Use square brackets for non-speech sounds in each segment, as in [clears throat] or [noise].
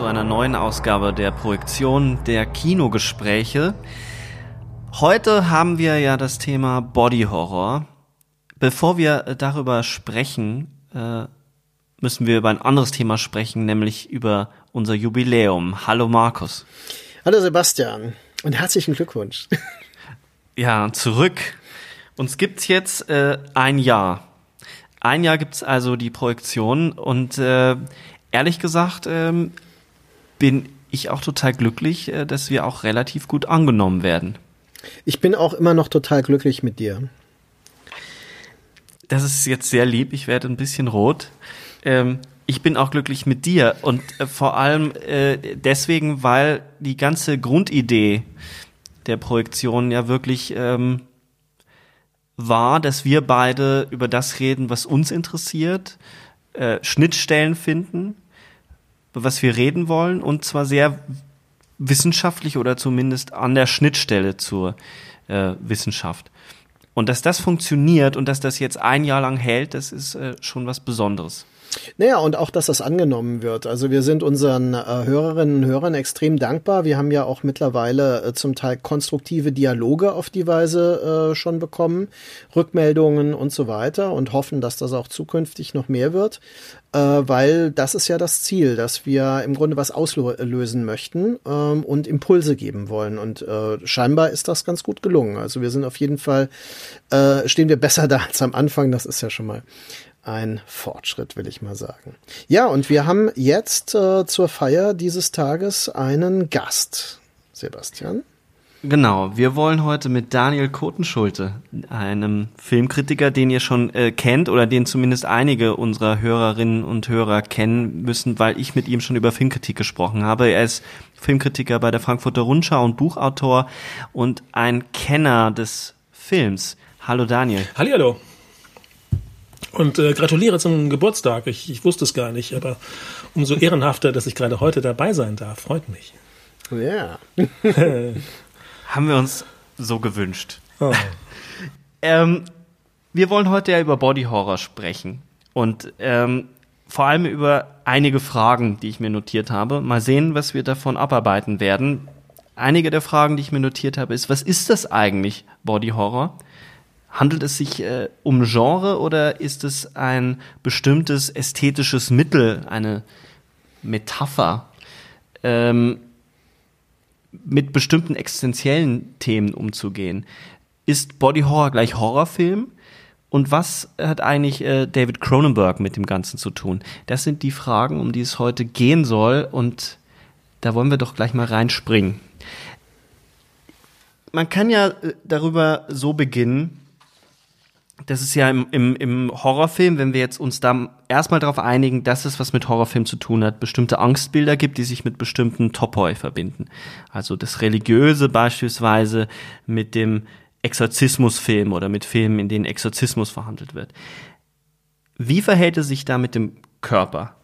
Zu einer neuen Ausgabe der Projektion der Kinogespräche. Heute haben wir ja das Thema Body Horror. Bevor wir darüber sprechen, äh, müssen wir über ein anderes Thema sprechen, nämlich über unser Jubiläum. Hallo Markus. Hallo Sebastian und herzlichen Glückwunsch. [laughs] Ja, zurück. Uns gibt's jetzt äh, ein Jahr. Ein Jahr gibt's also die Projektion und äh, ehrlich gesagt ähm, bin ich auch total glücklich, äh, dass wir auch relativ gut angenommen werden. Ich bin auch immer noch total glücklich mit dir. Das ist jetzt sehr lieb, ich werde ein bisschen rot. Ähm, ich bin auch glücklich mit dir und äh, vor allem äh, deswegen, weil die ganze Grundidee der Projektion ja wirklich ähm, war, dass wir beide über das reden, was uns interessiert, äh, Schnittstellen finden, was wir reden wollen und zwar sehr wissenschaftlich oder zumindest an der Schnittstelle zur äh, Wissenschaft. Und dass das funktioniert und dass das jetzt ein Jahr lang hält, das ist äh, schon was Besonderes. Naja, und auch, dass das angenommen wird. Also wir sind unseren äh, Hörerinnen und Hörern extrem dankbar. Wir haben ja auch mittlerweile äh, zum Teil konstruktive Dialoge auf die Weise äh, schon bekommen, Rückmeldungen und so weiter und hoffen, dass das auch zukünftig noch mehr wird, äh, weil das ist ja das Ziel, dass wir im Grunde was auslösen möchten ähm, und Impulse geben wollen. Und äh, scheinbar ist das ganz gut gelungen. Also wir sind auf jeden Fall, äh, stehen wir besser [laughs] da als am Anfang. Das ist ja schon mal ein Fortschritt, will ich mal sagen. Ja, und wir haben jetzt äh, zur Feier dieses Tages einen Gast, Sebastian. Genau, wir wollen heute mit Daniel Kotenschulte, einem Filmkritiker, den ihr schon äh, kennt oder den zumindest einige unserer Hörerinnen und Hörer kennen müssen, weil ich mit ihm schon über Filmkritik gesprochen habe. Er ist Filmkritiker bei der Frankfurter Rundschau und Buchautor und ein Kenner des Films. Hallo Daniel. Hallihallo. Und äh, gratuliere zum Geburtstag. Ich, ich wusste es gar nicht, aber umso ehrenhafter, dass ich gerade heute dabei sein darf. Freut mich. Ja. [laughs] Haben wir uns so gewünscht. Oh. [laughs] Ähm, wir wollen heute ja über Body Horror sprechen und ähm, vor allem über einige Fragen, die ich mir notiert habe. Mal sehen, was wir davon abarbeiten werden. Einige der Fragen, die ich mir notiert habe, ist, was ist das eigentlich, Body Horror? Handelt es sich äh, um Genre oder ist es ein bestimmtes ästhetisches Mittel, eine Metapher, ähm, mit bestimmten existenziellen Themen umzugehen? Ist Body Horror gleich Horrorfilm? Und was hat eigentlich äh, David Cronenberg mit dem Ganzen zu tun? Das sind die Fragen, um die es heute gehen soll. Und da wollen wir doch gleich mal reinspringen. Man kann ja äh, darüber so beginnen, das ist ja im, im, im Horrorfilm, wenn wir jetzt uns da erstmal darauf einigen, dass es was mit Horrorfilm zu tun hat, bestimmte Angstbilder gibt, die sich mit bestimmten Topoi verbinden. Also das Religiöse beispielsweise mit dem Exorzismusfilm oder mit Filmen, in denen Exorzismus verhandelt wird. Wie verhält es sich da mit dem Körper?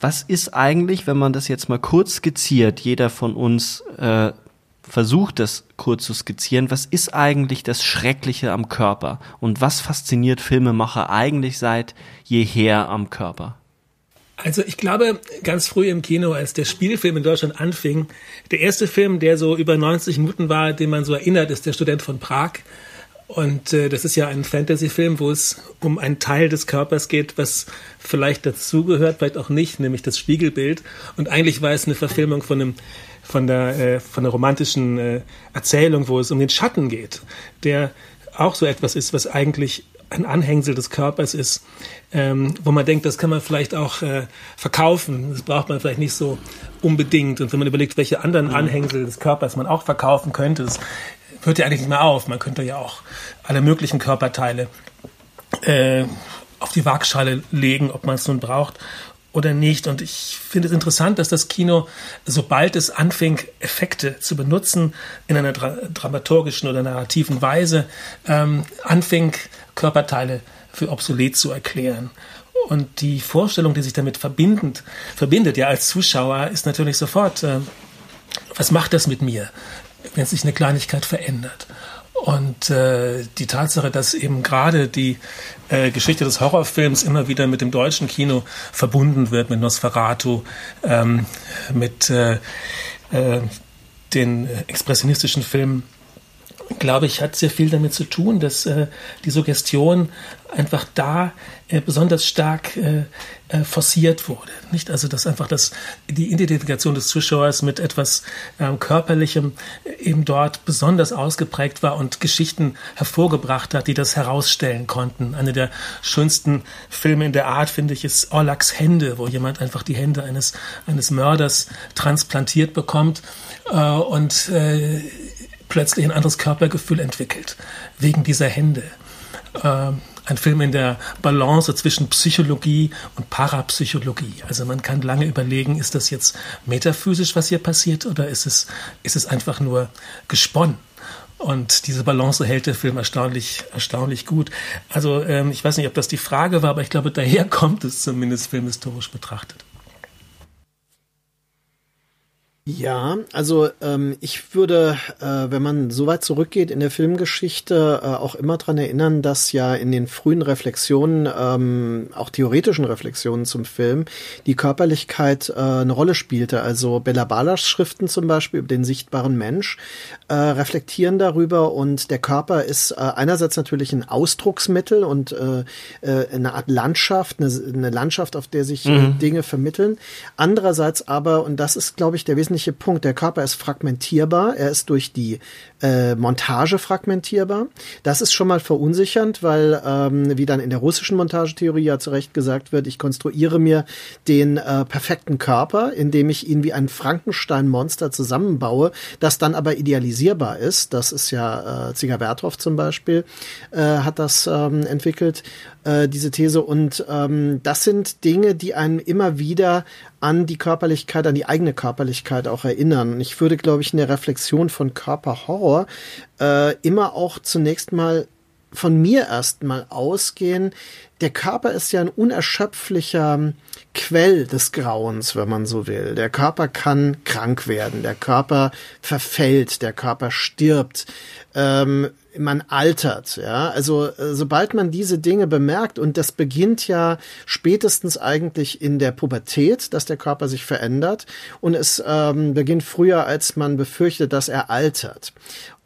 was ist eigentlich, wenn man das jetzt mal kurz skizziert, jeder von uns äh, versucht das kurz zu skizzieren, was ist eigentlich das Schreckliche am Körper und was fasziniert Filmemacher eigentlich seit jeher am Körper? Also ich glaube, ganz früh im Kino, als der Spielfilm in Deutschland anfing, der erste Film, der so über 90 Minuten war, den man so erinnert, ist der Student von Prag. Und äh, das ist ja ein Fantasy-Film, wo es um einen Teil des Körpers geht, was vielleicht dazugehört, vielleicht auch nicht, nämlich das Spiegelbild. Und eigentlich war es eine Verfilmung von einem von der äh, von der romantischen äh, Erzählung, wo es um den Schatten geht, der auch so etwas ist, was eigentlich ein Anhängsel des Körpers ist, ähm, wo man denkt, das kann man vielleicht auch äh, verkaufen. Das braucht man vielleicht nicht so unbedingt. Und wenn man überlegt, welche anderen. Anhängsel des Körpers man auch verkaufen könnte, das hört ja eigentlich nicht mehr auf. Man könnte ja auch alle möglichen Körperteile äh, auf die Waagschale legen, ob man es nun braucht oder nicht. Und ich finde es interessant, dass das Kino, sobald es anfing, Effekte zu benutzen, in einer dra dramaturgischen oder narrativen Weise, ähm, anfing, Körperteile für obsolet zu erklären. Und die Vorstellung, die sich damit verbindend, verbindet, ja als Zuschauer, ist natürlich sofort, äh, was macht das mit mir? Wenn sich eine Kleinigkeit verändert. Und äh, die Tatsache, dass eben gerade die äh, Geschichte des Horrorfilms immer wieder mit dem deutschen Kino verbunden wird, mit Nosferatu, ähm, mit äh, äh, den expressionistischen Filmen, glaube ich, hat sehr viel damit zu tun, dass äh, die Suggestion einfach da äh, besonders stark äh, äh, forciert wurde. Nicht? Also dass einfach das, die Identifikation des Zuschauers mit etwas ähm, Körperlichem eben dort besonders ausgeprägt war und Geschichten hervorgebracht hat, die das herausstellen konnten. Eine der schönsten Filme in der Art, finde ich, ist Orlaks Hände, wo jemand einfach die Hände eines, eines Mörders transplantiert bekommt äh, und äh, plötzlich ein anderes Körpergefühl entwickelt, wegen dieser Hände. Ähm, ein Film in der Balance zwischen Psychologie und Parapsychologie. Also man kann lange überlegen, ist das jetzt metaphysisch, was hier passiert, oder ist es, ist es einfach nur gesponnen? Und diese Balance hält der Film erstaunlich, erstaunlich gut. Also ähm, ich weiß nicht, ob das die Frage war, aber ich glaube, daher [laughs] kommt es zumindest filmhistorisch betrachtet. Ja, also ähm, ich würde, äh, wenn man so weit zurückgeht in der Filmgeschichte, äh, auch immer dran erinnern, dass ja in den frühen Reflexionen, ähm, auch theoretischen Reflexionen zum Film, die Körperlichkeit äh, eine Rolle spielte. Also Bella Balas Schriften zum Beispiel über den sichtbaren Mensch äh, reflektieren darüber und der Körper ist äh, einerseits natürlich ein Ausdrucksmittel und äh, äh, eine Art Landschaft, eine, eine Landschaft, auf der sich äh, mhm. Dinge vermitteln. Andererseits aber, und das ist, glaube ich, der wesentliche wesentliche Punkt. Der Körper ist fragmentierbar. Er ist durch die äh, Montage fragmentierbar. Das ist schon mal verunsichernd, weil, ähm, wie dann in der russischen Montagetheorie ja zu Recht gesagt wird, ich konstruiere mir den äh, perfekten Körper, indem ich ihn wie ein Frankenstein-Monster zusammenbaue, das dann aber idealisierbar ist. Das ist ja äh, Ziga Wertroff zum Beispiel, äh, hat das ähm, entwickelt, äh, diese These. Und ähm, das sind Dinge, die einen immer wieder an die Körperlichkeit, an die eigene Körperlichkeit auch erinnern. Und ich würde, glaube ich, in der Reflexion von Körperhorror Trauer äh, immer auch zunächst mal von mir erstmal ausgehen. Der Körper ist ja ein unerschöpflicher Quell des Grauens, wenn man so will. Der Körper kann krank werden, der Körper verfällt, der Körper stirbt. Ähm, man altert, ja. Also äh, sobald man diese Dinge bemerkt und das beginnt ja spätestens eigentlich in der Pubertät, dass der Körper sich verändert und es ähm, beginnt früher, als man befürchtet, dass er altert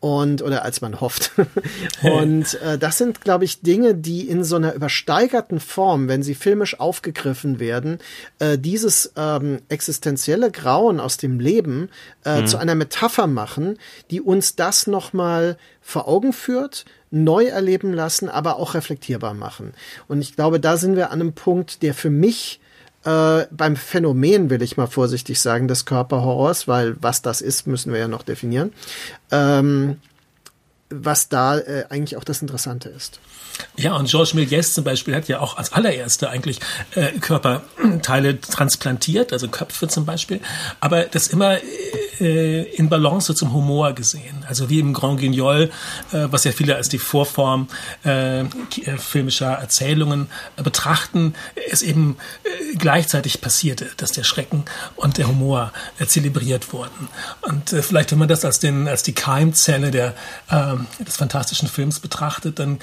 und oder als man hofft. [laughs] und äh, das sind, glaube ich, Dinge, die in so einer übersteigerten Form, wenn sie filmisch aufgegriffen werden, äh, dieses ähm, existenzielle Grauen aus dem Leben äh, mhm. zu einer Metapher machen, die uns das nochmal vor Augen führt, neu erleben lassen, aber auch reflektierbar machen. Und ich glaube, da sind wir an einem Punkt, der für mich äh, beim Phänomen, will ich mal vorsichtig sagen, des Körperhorrors, weil was das ist, müssen wir ja noch definieren, ähm, was da äh, eigentlich auch das Interessante ist. Ja, und Georges Méliès zum Beispiel hat ja auch als allererster eigentlich äh, Körperteile transplantiert, also Köpfe zum Beispiel, aber das immer äh, in Balance zum Humor gesehen. Also wie im Grand Guignol, äh, was ja viele als die Vorform äh, äh filmischer Erzählungen äh, betrachten, es eben äh, gleichzeitig passierte, dass der Schrecken und der Humor zelebriert wurden. Und vielleicht, wenn man das als, den, als die Keimzelle der, äh, des fantastischen Films betrachtet, dann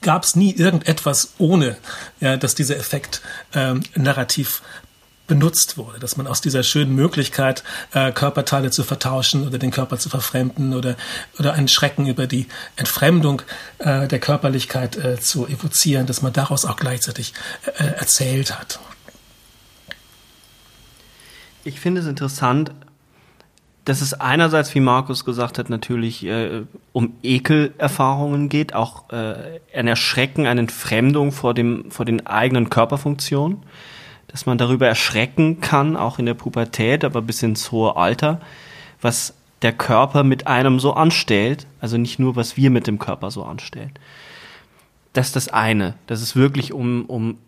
gab es nie irgendetwas ohne, ja, dass dieser Effekt äh, narrativ benutzt wurde, dass man aus dieser schönen Möglichkeit, äh, Körperteile zu vertauschen oder den Körper zu verfremden oder, oder einen Schrecken über die Entfremdung äh, der Körperlichkeit äh, zu evozieren, dass man daraus auch gleichzeitig äh, erzählt hat. Ich finde es interessant, dass es einerseits, wie Markus gesagt hat, natürlich äh, um Ekelerfahrungen geht, auch äh, ein Erschrecken, eine Entfremdung vor, dem, vor den eigenen Körperfunktionen dass man darüber erschrecken kann, auch in der Pubertät, aber bis ins hohe Alter, was der Körper mit einem so anstellt, also nicht nur, was wir mit dem Körper so anstellen. Das ist das eine, dass es wirklich um, um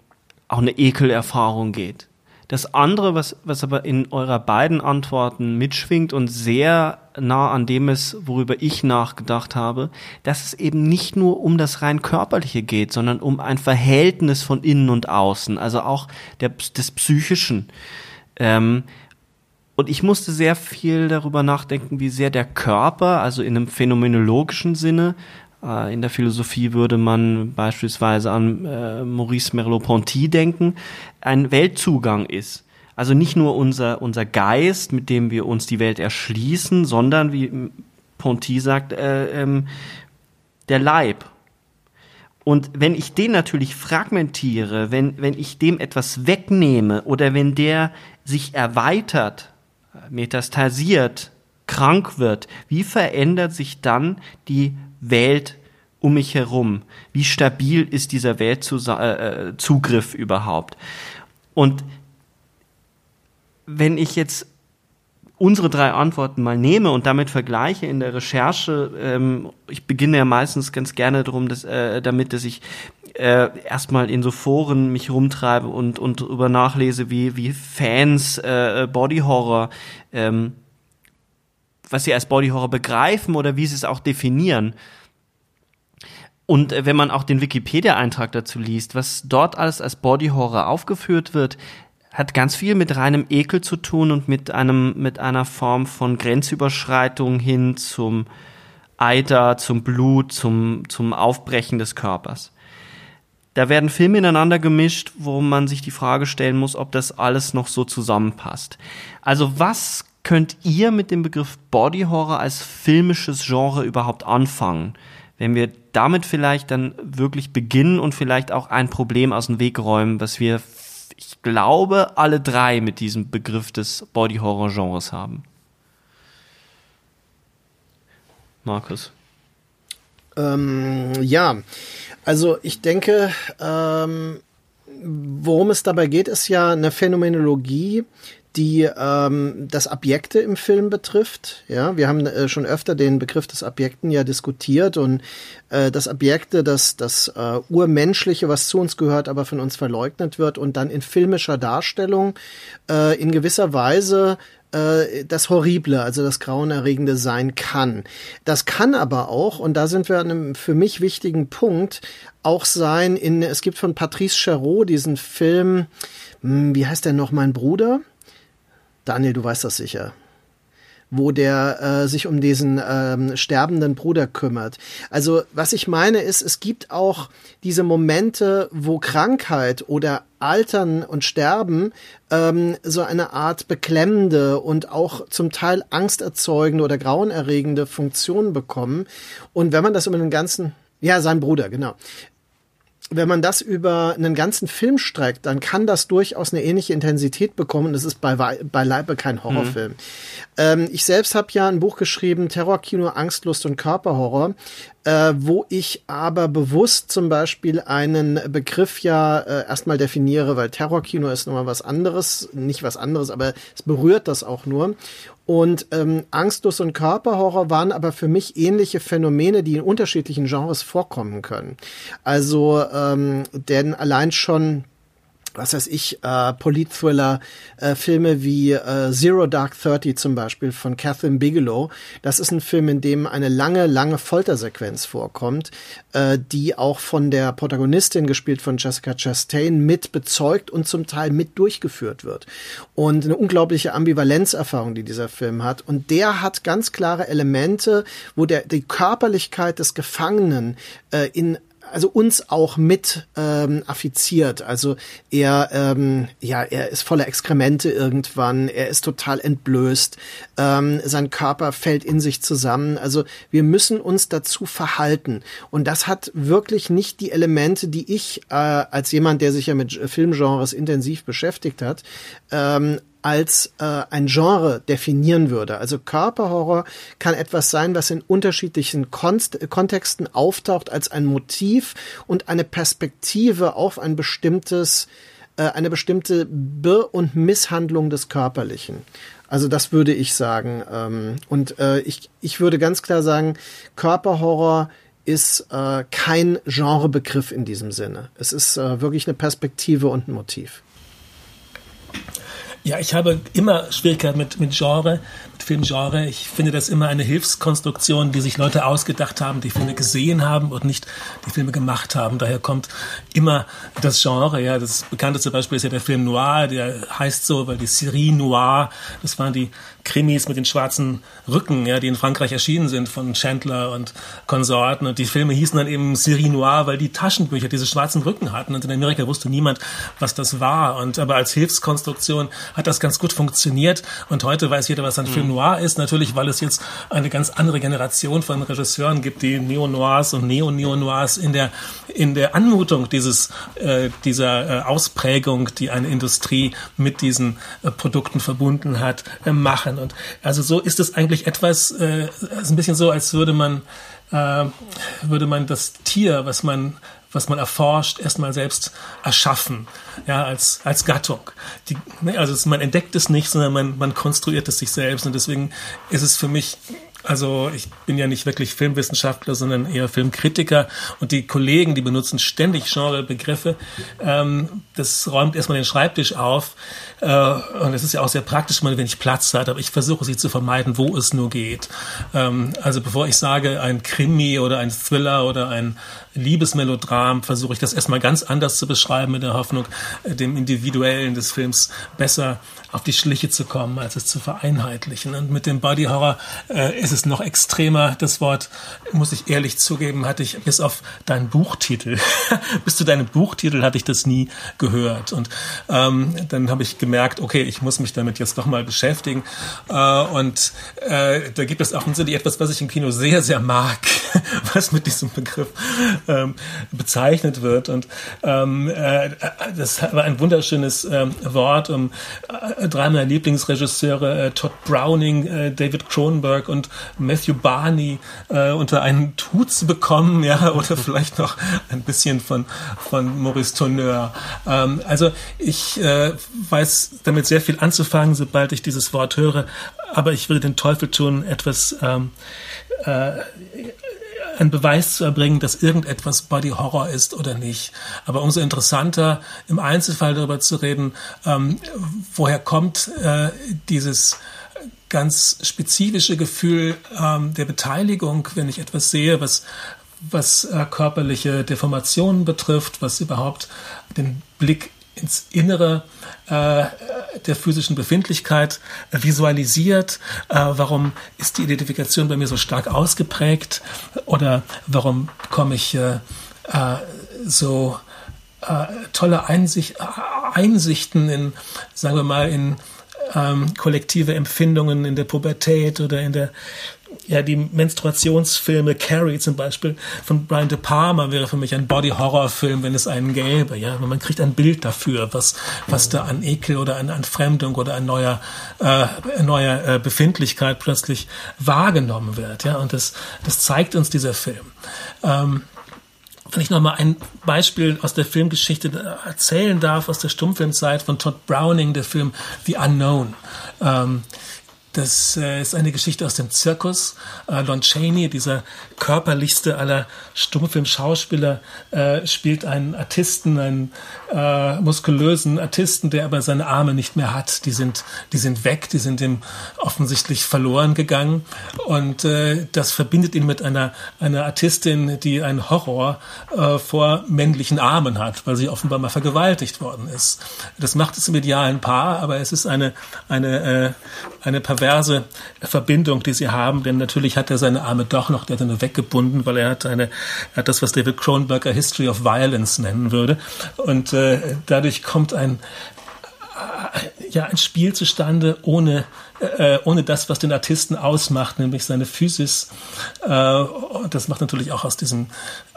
auch eine Ekelerfahrung geht. Das andere, was, was aber in eurer beiden Antworten mitschwingt und sehr nah an dem ist, worüber ich nachgedacht habe, dass es eben nicht nur um das rein körperliche geht, sondern um ein Verhältnis von innen und außen, also auch der, des Psychischen. Ähm, und ich musste sehr viel darüber nachdenken, wie sehr der Körper, also in einem phänomenologischen Sinne, in der Philosophie würde man beispielsweise an äh, Maurice Merleau-Ponty denken, ein Weltzugang ist. Also nicht nur unser, unser Geist, mit dem wir uns die Welt erschließen, sondern, wie Ponty sagt, äh, ähm, der Leib. Und wenn ich den natürlich fragmentiere, wenn, wenn ich dem etwas wegnehme oder wenn der sich erweitert, metastasiert, krank wird, wie verändert sich dann die Welt um mich herum? Wie stabil ist dieser Weltzugriff äh, überhaupt? Und wenn ich jetzt unsere drei Antworten mal nehme und damit vergleiche in der Recherche, ähm, ich beginne ja meistens ganz gerne darum, dass, äh, damit, dass ich äh, erstmal in so Foren mich rumtreibe und, und darüber nachlese, wie, wie Fans äh, Body Horror ähm, was sie als Body Horror begreifen oder wie sie es auch definieren. Und äh, wenn man auch den Wikipedia-Eintrag dazu liest, was dort alles als Body Horror aufgeführt wird, hat ganz viel mit reinem Ekel zu tun und mit einem, mit einer Form von Grenzüberschreitung hin zum Eiter, zum Blut, zum, zum Aufbrechen des Körpers. Da werden Filme ineinander gemischt, wo man sich die Frage stellen muss, ob das alles noch so zusammenpasst. Also was könnt ihr mit dem Begriff Body Horror als filmisches Genre überhaupt anfangen? Wenn wir damit vielleicht dann wirklich beginnen und vielleicht auch ein Problem aus dem Weg räumen, was wir, ich glaube, alle drei mit diesem Begriff des Body Horror Genres haben. Markus. Ähm, ja, also ich denke, ähm, worum es dabei geht, ist ja eine Phänomenologie, die ähm, das Abjekte im Film betrifft. Ja, wir haben äh, schon öfter den Begriff des Abjekten ja diskutiert und äh, das Abjekte, das das äh, urmenschliche, was zu uns gehört, aber von uns verleugnet wird und dann in filmischer Darstellung äh, in gewisser Weise äh, das Horrible, also das Grauenerregende sein kann. Das kann aber auch, und da sind wir an einem für mich wichtigen Punkt, auch sein in, es gibt von Patrice Chéreau diesen Film, hm, wie heißt der noch, mein Bruder? Daniel, du weißt das sicher wo der äh, sich um diesen ähm, sterbenden Bruder kümmert. Also was ich meine ist, es gibt auch diese Momente, wo Krankheit oder Altern und Sterben ähm, so eine Art beklemmende und auch zum Teil angsterzeugende oder grauenerregende Funktion bekommen. Und wenn man das über den ganzen ja, sein Bruder, genau wenn man das über einen ganzen Film streckt, dann kann das durchaus eine ähnliche Intensität bekommen. Das ist bei, beileibe kein Horrorfilm. Mhm. Ähm, ich selbst habe ja ein Buch geschrieben, Terrorkino, Angstlust und Körperhorror, äh, wo ich aber bewusst zum Beispiel einen Begriff ja äh, erstmal definiere, weil Terrorkino ist nochmal was anderes, nicht was anderes, aber es berührt das auch nur. Und ähm, Angstlos und Körperhorror waren aber für mich ähnliche Phänomene, die in unterschiedlichen Genres vorkommen können. Also, ähm, denn allein schon was weiß ich, äh, Polit-Thriller, äh, Filme wie äh, Zero Dark Thirty zum Beispiel von Catherine Bigelow. Das ist ein Film, in dem eine lange, lange Foltersequenz vorkommt, äh, die auch von der Protagonistin, gespielt von Jessica Chastain, mit bezeugt und zum Teil mit durchgeführt wird. Und eine unglaubliche Ambivalenzerfahrung, die dieser Film hat. Und der hat ganz klare Elemente, wo der, die Körperlichkeit des Gefangenen äh, in also uns auch mit ähm, affiziert. Also er, ähm, ja, er ist voller Exkremente irgendwann, er ist total entblößt, ähm, sein Körper fällt in sich zusammen. Also wir müssen uns dazu verhalten. Und das hat wirklich nicht die Elemente, die ich äh, als jemand, der sich ja mit Filmgenres intensiv beschäftigt hat, ähm, als äh, ein Genre definieren würde. Also Körperhorror kann etwas sein, was in unterschiedlichen Konst Kontexten auftaucht als ein Motiv und eine Perspektive auf ein bestimmtes, äh, eine bestimmte Be- und Misshandlung des Körperlichen. Also das würde ich sagen. Ähm, und äh, ich, ich würde ganz klar sagen, Körperhorror ist äh, kein Genrebegriff in diesem Sinne. Es ist äh, wirklich eine Perspektive und ein Motiv. Ja, ich habe immer Schwierigkeiten mit, mit Genre, Filmgenre. Ich finde das immer eine Hilfskonstruktion, die sich Leute ausgedacht haben, die Filme gesehen haben und nicht die Filme gemacht haben. Daher kommt immer das Genre. Ja, das bekannteste Beispiel ist ja der Film Noir, der heißt so, weil die Série Noir, das waren die Krimis mit den schwarzen Rücken, ja, die in Frankreich erschienen sind von Chandler und Konsorten. Und die Filme hießen dann eben Série Noire, weil die Taschenbücher diese schwarzen Rücken hatten. Und in Amerika wusste niemand, was das war. Und aber als Hilfskonstruktion hat das ganz gut funktioniert. Und heute weiß jeder, was ein mhm. Film Noir ist. Natürlich, weil es jetzt eine ganz andere Generation von Regisseuren gibt, die Neo-Noirs und Neo-Neo-Noirs in der, in der Anmutung dieses, äh, dieser äh, Ausprägung, die eine Industrie mit diesen äh, Produkten verbunden hat, äh, machen. Und also so ist es eigentlich etwas, äh, ist ein bisschen so, als würde man, äh, würde man das Tier, was man was man erforscht, erstmal selbst erschaffen, ja, als, als Gattung. Die, ne, also man entdeckt es nicht, sondern man, man konstruiert es sich selbst und deswegen ist es für mich also ich bin ja nicht wirklich Filmwissenschaftler, sondern eher Filmkritiker und die Kollegen, die benutzen ständig Genrebegriffe. Ähm, das räumt erstmal den Schreibtisch auf und es ist ja auch sehr praktisch, wenn ich Platz hat, aber ich versuche sie zu vermeiden, wo es nur geht. Ähm, also bevor ich sage ein Krimi oder ein Thriller oder ein Liebesmelodram, versuche ich das erstmal ganz anders zu beschreiben in der Hoffnung, äh, dem Individuellen des Films besser auf die Schliche zu kommen, als es zu vereinheitlichen. Und mit dem Body Horror äh, ist es noch extremer. Das Wort, muss ich ehrlich zugeben, hatte ich bis auf deinen Buchtitel, [laughs] bis zu deinem Buchtitel hatte ich das nie gehört. Und ähm, dann habe ich gemerkt, okay, ich muss mich damit jetzt doch mal beschäftigen. Äh, und äh, da gibt es offensichtlich etwas, was ich im Kino sehr, sehr mag, [laughs] was mit diesem Begriff ähm, bezeichnet wird. Und ähm, äh, das war ein wunderschönes ähm, Wort, um äh, drei meiner Lieblingsregisseure, äh, Todd Browning, äh, David Cronenberg und Matthew Barney äh, unter einen Hut zu bekommen, ja, [laughs] oder vielleicht noch ein bisschen von, von Maurice Tourneur. Ähm, also ich äh, weiß damit sehr viel anzufangen, sobald ich dieses Wort höre, aber ich würde den Teufel tun, etwas ähm, äh, einen Beweis zu erbringen, dass irgendetwas Body Horror ist oder nicht. Aber umso interessanter, im Einzelfall darüber zu reden, ähm, woher kommt äh, dieses ganz spezifische Gefühl ähm, der Beteiligung, wenn ich etwas sehe, was was äh, körperliche Deformationen betrifft, was überhaupt den Blick ins Innere äh, der physischen Befindlichkeit äh, visualisiert? Äh, warum ist die Identifikation bei mir so stark ausgeprägt? Oder warum komme ich äh, äh, so äh, tolle Einsicht, Einsichten in, sagen wir mal, in ähm, kollektive Empfindungen in der Pubertät oder in der ja, die Menstruationsfilme Carrie zum Beispiel von Brian De Palma wäre für mich ein Body-Horror-Film, wenn es einen gäbe, ja. Man kriegt ein Bild dafür, was, was da an Ekel oder an, an Fremdung oder an neuer, äh, neuer äh, Befindlichkeit plötzlich wahrgenommen wird, ja. Und das, das zeigt uns dieser Film. Ähm, wenn ich nochmal ein Beispiel aus der Filmgeschichte erzählen darf, aus der Stummfilmzeit von Todd Browning, der Film The Unknown. Ähm, Das äh, ist eine Geschichte aus dem Zirkus. Äh, Lon Chaney, dieser körperlichste aller Stummfilm-Schauspieler, äh, spielt einen Artisten, einen äh, muskulösen Artisten, der aber seine Arme nicht mehr hat. Die sind, die sind weg, die sind ihm offensichtlich verloren gegangen. Und äh, das verbindet ihn mit einer, einer Artistin, die einen Horror äh, vor männlichen Armen hat, weil sie offenbar mal vergewaltigt worden ist. Das macht es im idealen Paar, aber es ist eine, eine, eine perverse Verbindung, die sie haben, denn natürlich hat er seine Arme doch noch, der hat er weggebunden, weil er hat eine, er hat das, was David Cronenberger History of Violence nennen würde. Und äh, dadurch kommt ein, äh, ja, ein Spiel zustande ohne, äh, ohne das, was den Artisten ausmacht, nämlich seine Physis. Äh, das macht natürlich auch aus diesem,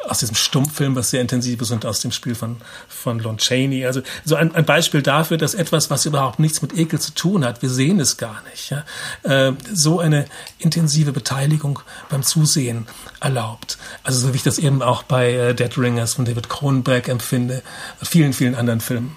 aus diesem Stummfilm was sehr intensiv ist und aus dem Spiel von, von Lon Chaney. Also so ein, ein Beispiel dafür, dass etwas, was überhaupt nichts mit Ekel zu tun hat, wir sehen es gar nicht, ja, äh, so eine intensive Beteiligung beim Zusehen erlaubt. Also so wie ich das eben auch bei äh, Dead Ringers von David Cronenberg empfinde, vielen, vielen anderen Filmen.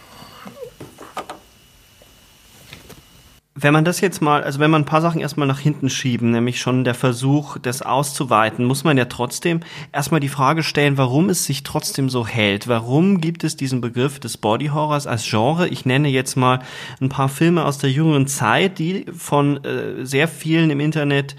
Wenn man das jetzt mal, also wenn man ein paar Sachen erstmal nach hinten schieben, nämlich schon der Versuch, das auszuweiten, muss man ja trotzdem erstmal die Frage stellen, warum es sich trotzdem so hält. Warum gibt es diesen Begriff des Body Horrors als Genre? Ich nenne jetzt mal ein paar Filme aus der jüngeren Zeit, die von äh, sehr vielen im Internet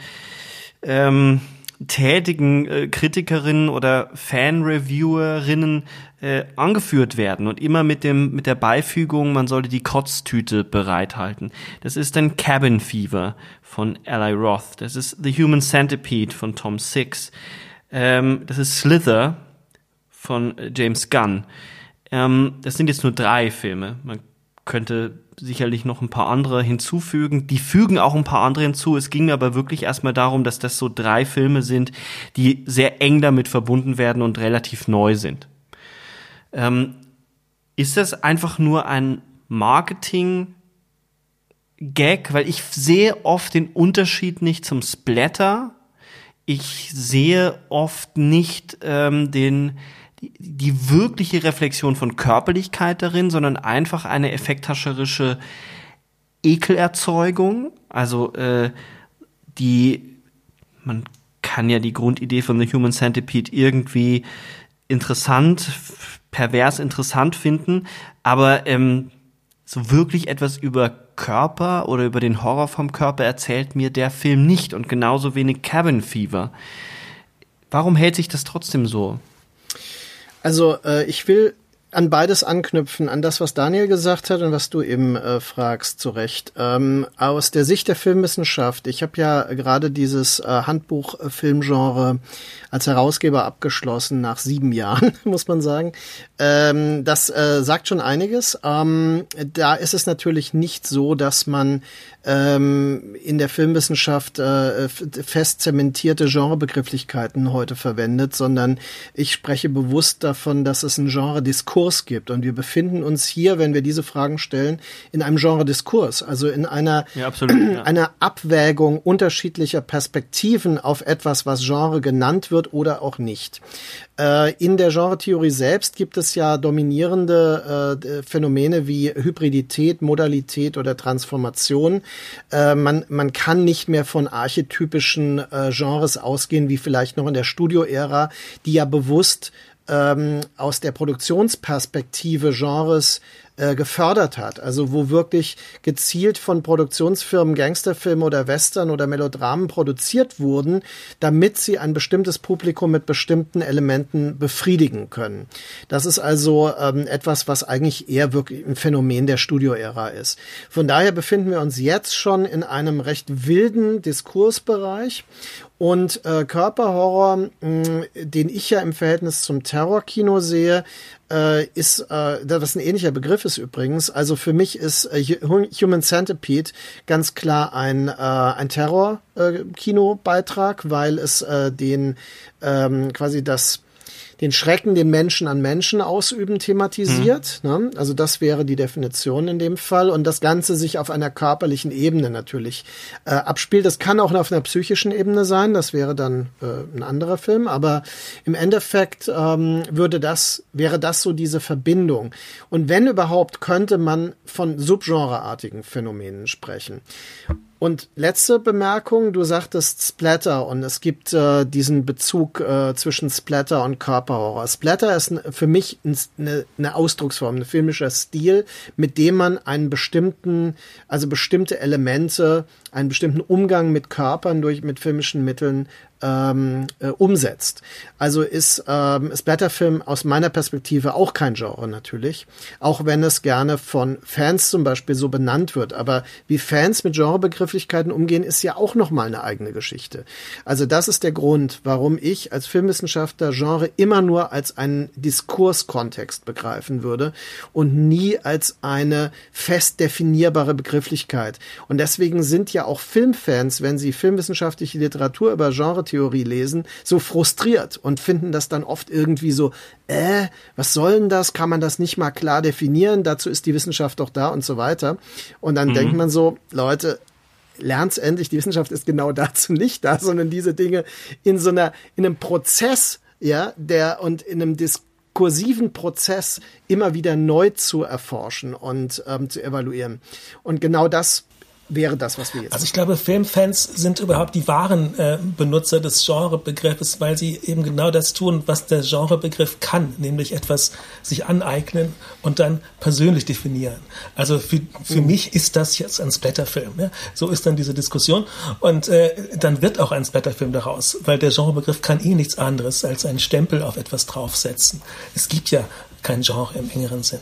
ähm, tätigen äh, Kritikerinnen oder Fan-Reviewerinnen äh, angeführt werden und immer mit dem mit der Beifügung, man sollte die Kotztüte bereithalten. Das ist dann Cabin Fever von Eli Roth. Das ist The Human Centipede von Tom Six. Ähm, das ist Slither von James Gunn. Ähm, das sind jetzt nur drei Filme. Man könnte sicherlich noch ein paar andere hinzufügen. Die fügen auch ein paar andere hinzu. Es ging mir aber wirklich erstmal darum, dass das so drei Filme sind, die sehr eng damit verbunden werden und relativ neu sind. Ähm, ist das einfach nur ein Marketing Gag, weil ich sehe oft den Unterschied nicht zum Splatter. Ich sehe oft nicht ähm, den die, die wirkliche Reflexion von Körperlichkeit darin, sondern einfach eine effekthascherische Ekelerzeugung. Also äh, die man kann ja die Grundidee von The Human Centipede irgendwie interessant, pervers interessant finden, aber ähm, so wirklich etwas über Körper oder über den Horror vom Körper erzählt mir der Film nicht und genauso wenig Cabin Fever. Warum hält sich das trotzdem so? Also äh, ich will an beides anknüpfen, an das, was Daniel gesagt hat und was du eben äh, fragst, zu Recht. Ähm, aus der Sicht der Filmwissenschaft, ich habe ja gerade dieses äh, Handbuch Filmgenre als Herausgeber abgeschlossen nach sieben [laughs] Jahren, muss man sagen. Ähm, das äh, sagt schon einiges. Ähm, da ist es natürlich nicht so, dass man ähm, in der Filmwissenschaft äh, fest zementierte Genrebegrifflichkeiten heute verwendet, sondern ich spreche bewusst davon, dass es einen Genre-Diskurs gibt. Und wir befinden uns hier, wenn wir diese Fragen stellen, in einem Genre-Diskurs, also in einer, ja, absolut, ja. einer Abwägung unterschiedlicher Perspektiven auf etwas, was Genre genannt wird oder auch nicht. Äh, in der Genre-Theorie selbst gibt es ja dominierende äh, Phänomene wie Hybridität, Modalität oder Transformation. Äh, man, man kann nicht mehr von archetypischen äh, Genres ausgehen, wie vielleicht noch in der Studio-Ära, die ja bewusst ähm, aus der Produktionsperspektive Genres äh, gefördert hat. Also wo wirklich gezielt von Produktionsfirmen Gangsterfilme oder Western oder Melodramen produziert wurden, damit sie ein bestimmtes Publikum mit bestimmten Elementen befriedigen können. Das ist also ähm, etwas, was eigentlich eher wirklich ein Phänomen der Studioära ist. Von daher befinden wir uns jetzt schon in einem recht wilden Diskursbereich und äh, Körperhorror, mh, den ich ja im Verhältnis zum Terrorkino sehe, äh, ist, äh, was ein ähnlicher Begriff ist übrigens. Also für mich ist äh, Human Centipede ganz klar ein, äh, ein Terror-Kinobeitrag, äh, weil es äh, den ähm, quasi das den Schrecken, den Menschen an Menschen ausüben, thematisiert. Mhm. Ne? Also das wäre die Definition in dem Fall. Und das Ganze sich auf einer körperlichen Ebene natürlich äh, abspielt. Das kann auch auf einer psychischen Ebene sein. Das wäre dann äh, ein anderer Film. Aber im Endeffekt ähm, würde das, wäre das so diese Verbindung. Und wenn überhaupt, könnte man von subgenreartigen Phänomenen sprechen. Und letzte Bemerkung, du sagtest Splatter und es gibt äh, diesen Bezug äh, zwischen Splatter und Körperhorror. Splatter ist für mich eine, eine Ausdrucksform, ein filmischer Stil, mit dem man einen bestimmten, also bestimmte Elemente, einen bestimmten Umgang mit Körpern durch mit filmischen Mitteln ähm, äh, umsetzt. Also ist ähm, Splatterfilm aus meiner Perspektive auch kein Genre natürlich, auch wenn es gerne von Fans zum Beispiel so benannt wird. Aber wie Fans mit Genrebegrifflichkeiten umgehen, ist ja auch noch eine eigene Geschichte. Also das ist der Grund, warum ich als Filmwissenschaftler Genre immer nur als einen Diskurskontext begreifen würde und nie als eine fest definierbare Begrifflichkeit. Und deswegen sind ja auch Filmfans, wenn sie filmwissenschaftliche Literatur über Genre Verschwörungstheorie lesen, so frustriert und finden das dann oft irgendwie so, äh, was soll denn das? Kann man das nicht mal klar definieren? Dazu ist die Wissenschaft doch da und so weiter. Und dann mhm. denkt man so, Leute, lernt's endlich, die Wissenschaft ist genau dazu nicht da, sondern diese Dinge in so einer, in einem Prozess, ja, der und in einem diskursiven Prozess immer wieder neu zu erforschen und ähm, zu evaluieren. Und genau das wäre das, was wir jetzt. Also ich glaube, Filmfans sind überhaupt die wahren äh, Benutzer des Genrebegriffes, weil sie eben genau das tun, was der Genrebegriff kann, nämlich etwas sich aneignen und dann persönlich definieren. Also für, für mhm. mich ist das jetzt ein Splatterfilm. Ja? So ist dann diese Diskussion und äh, dann wird auch ein Splatterfilm daraus, weil der Genrebegriff kann eh nichts anderes als einen Stempel auf etwas draufsetzen. Es gibt ja kein Genre im engeren Sinne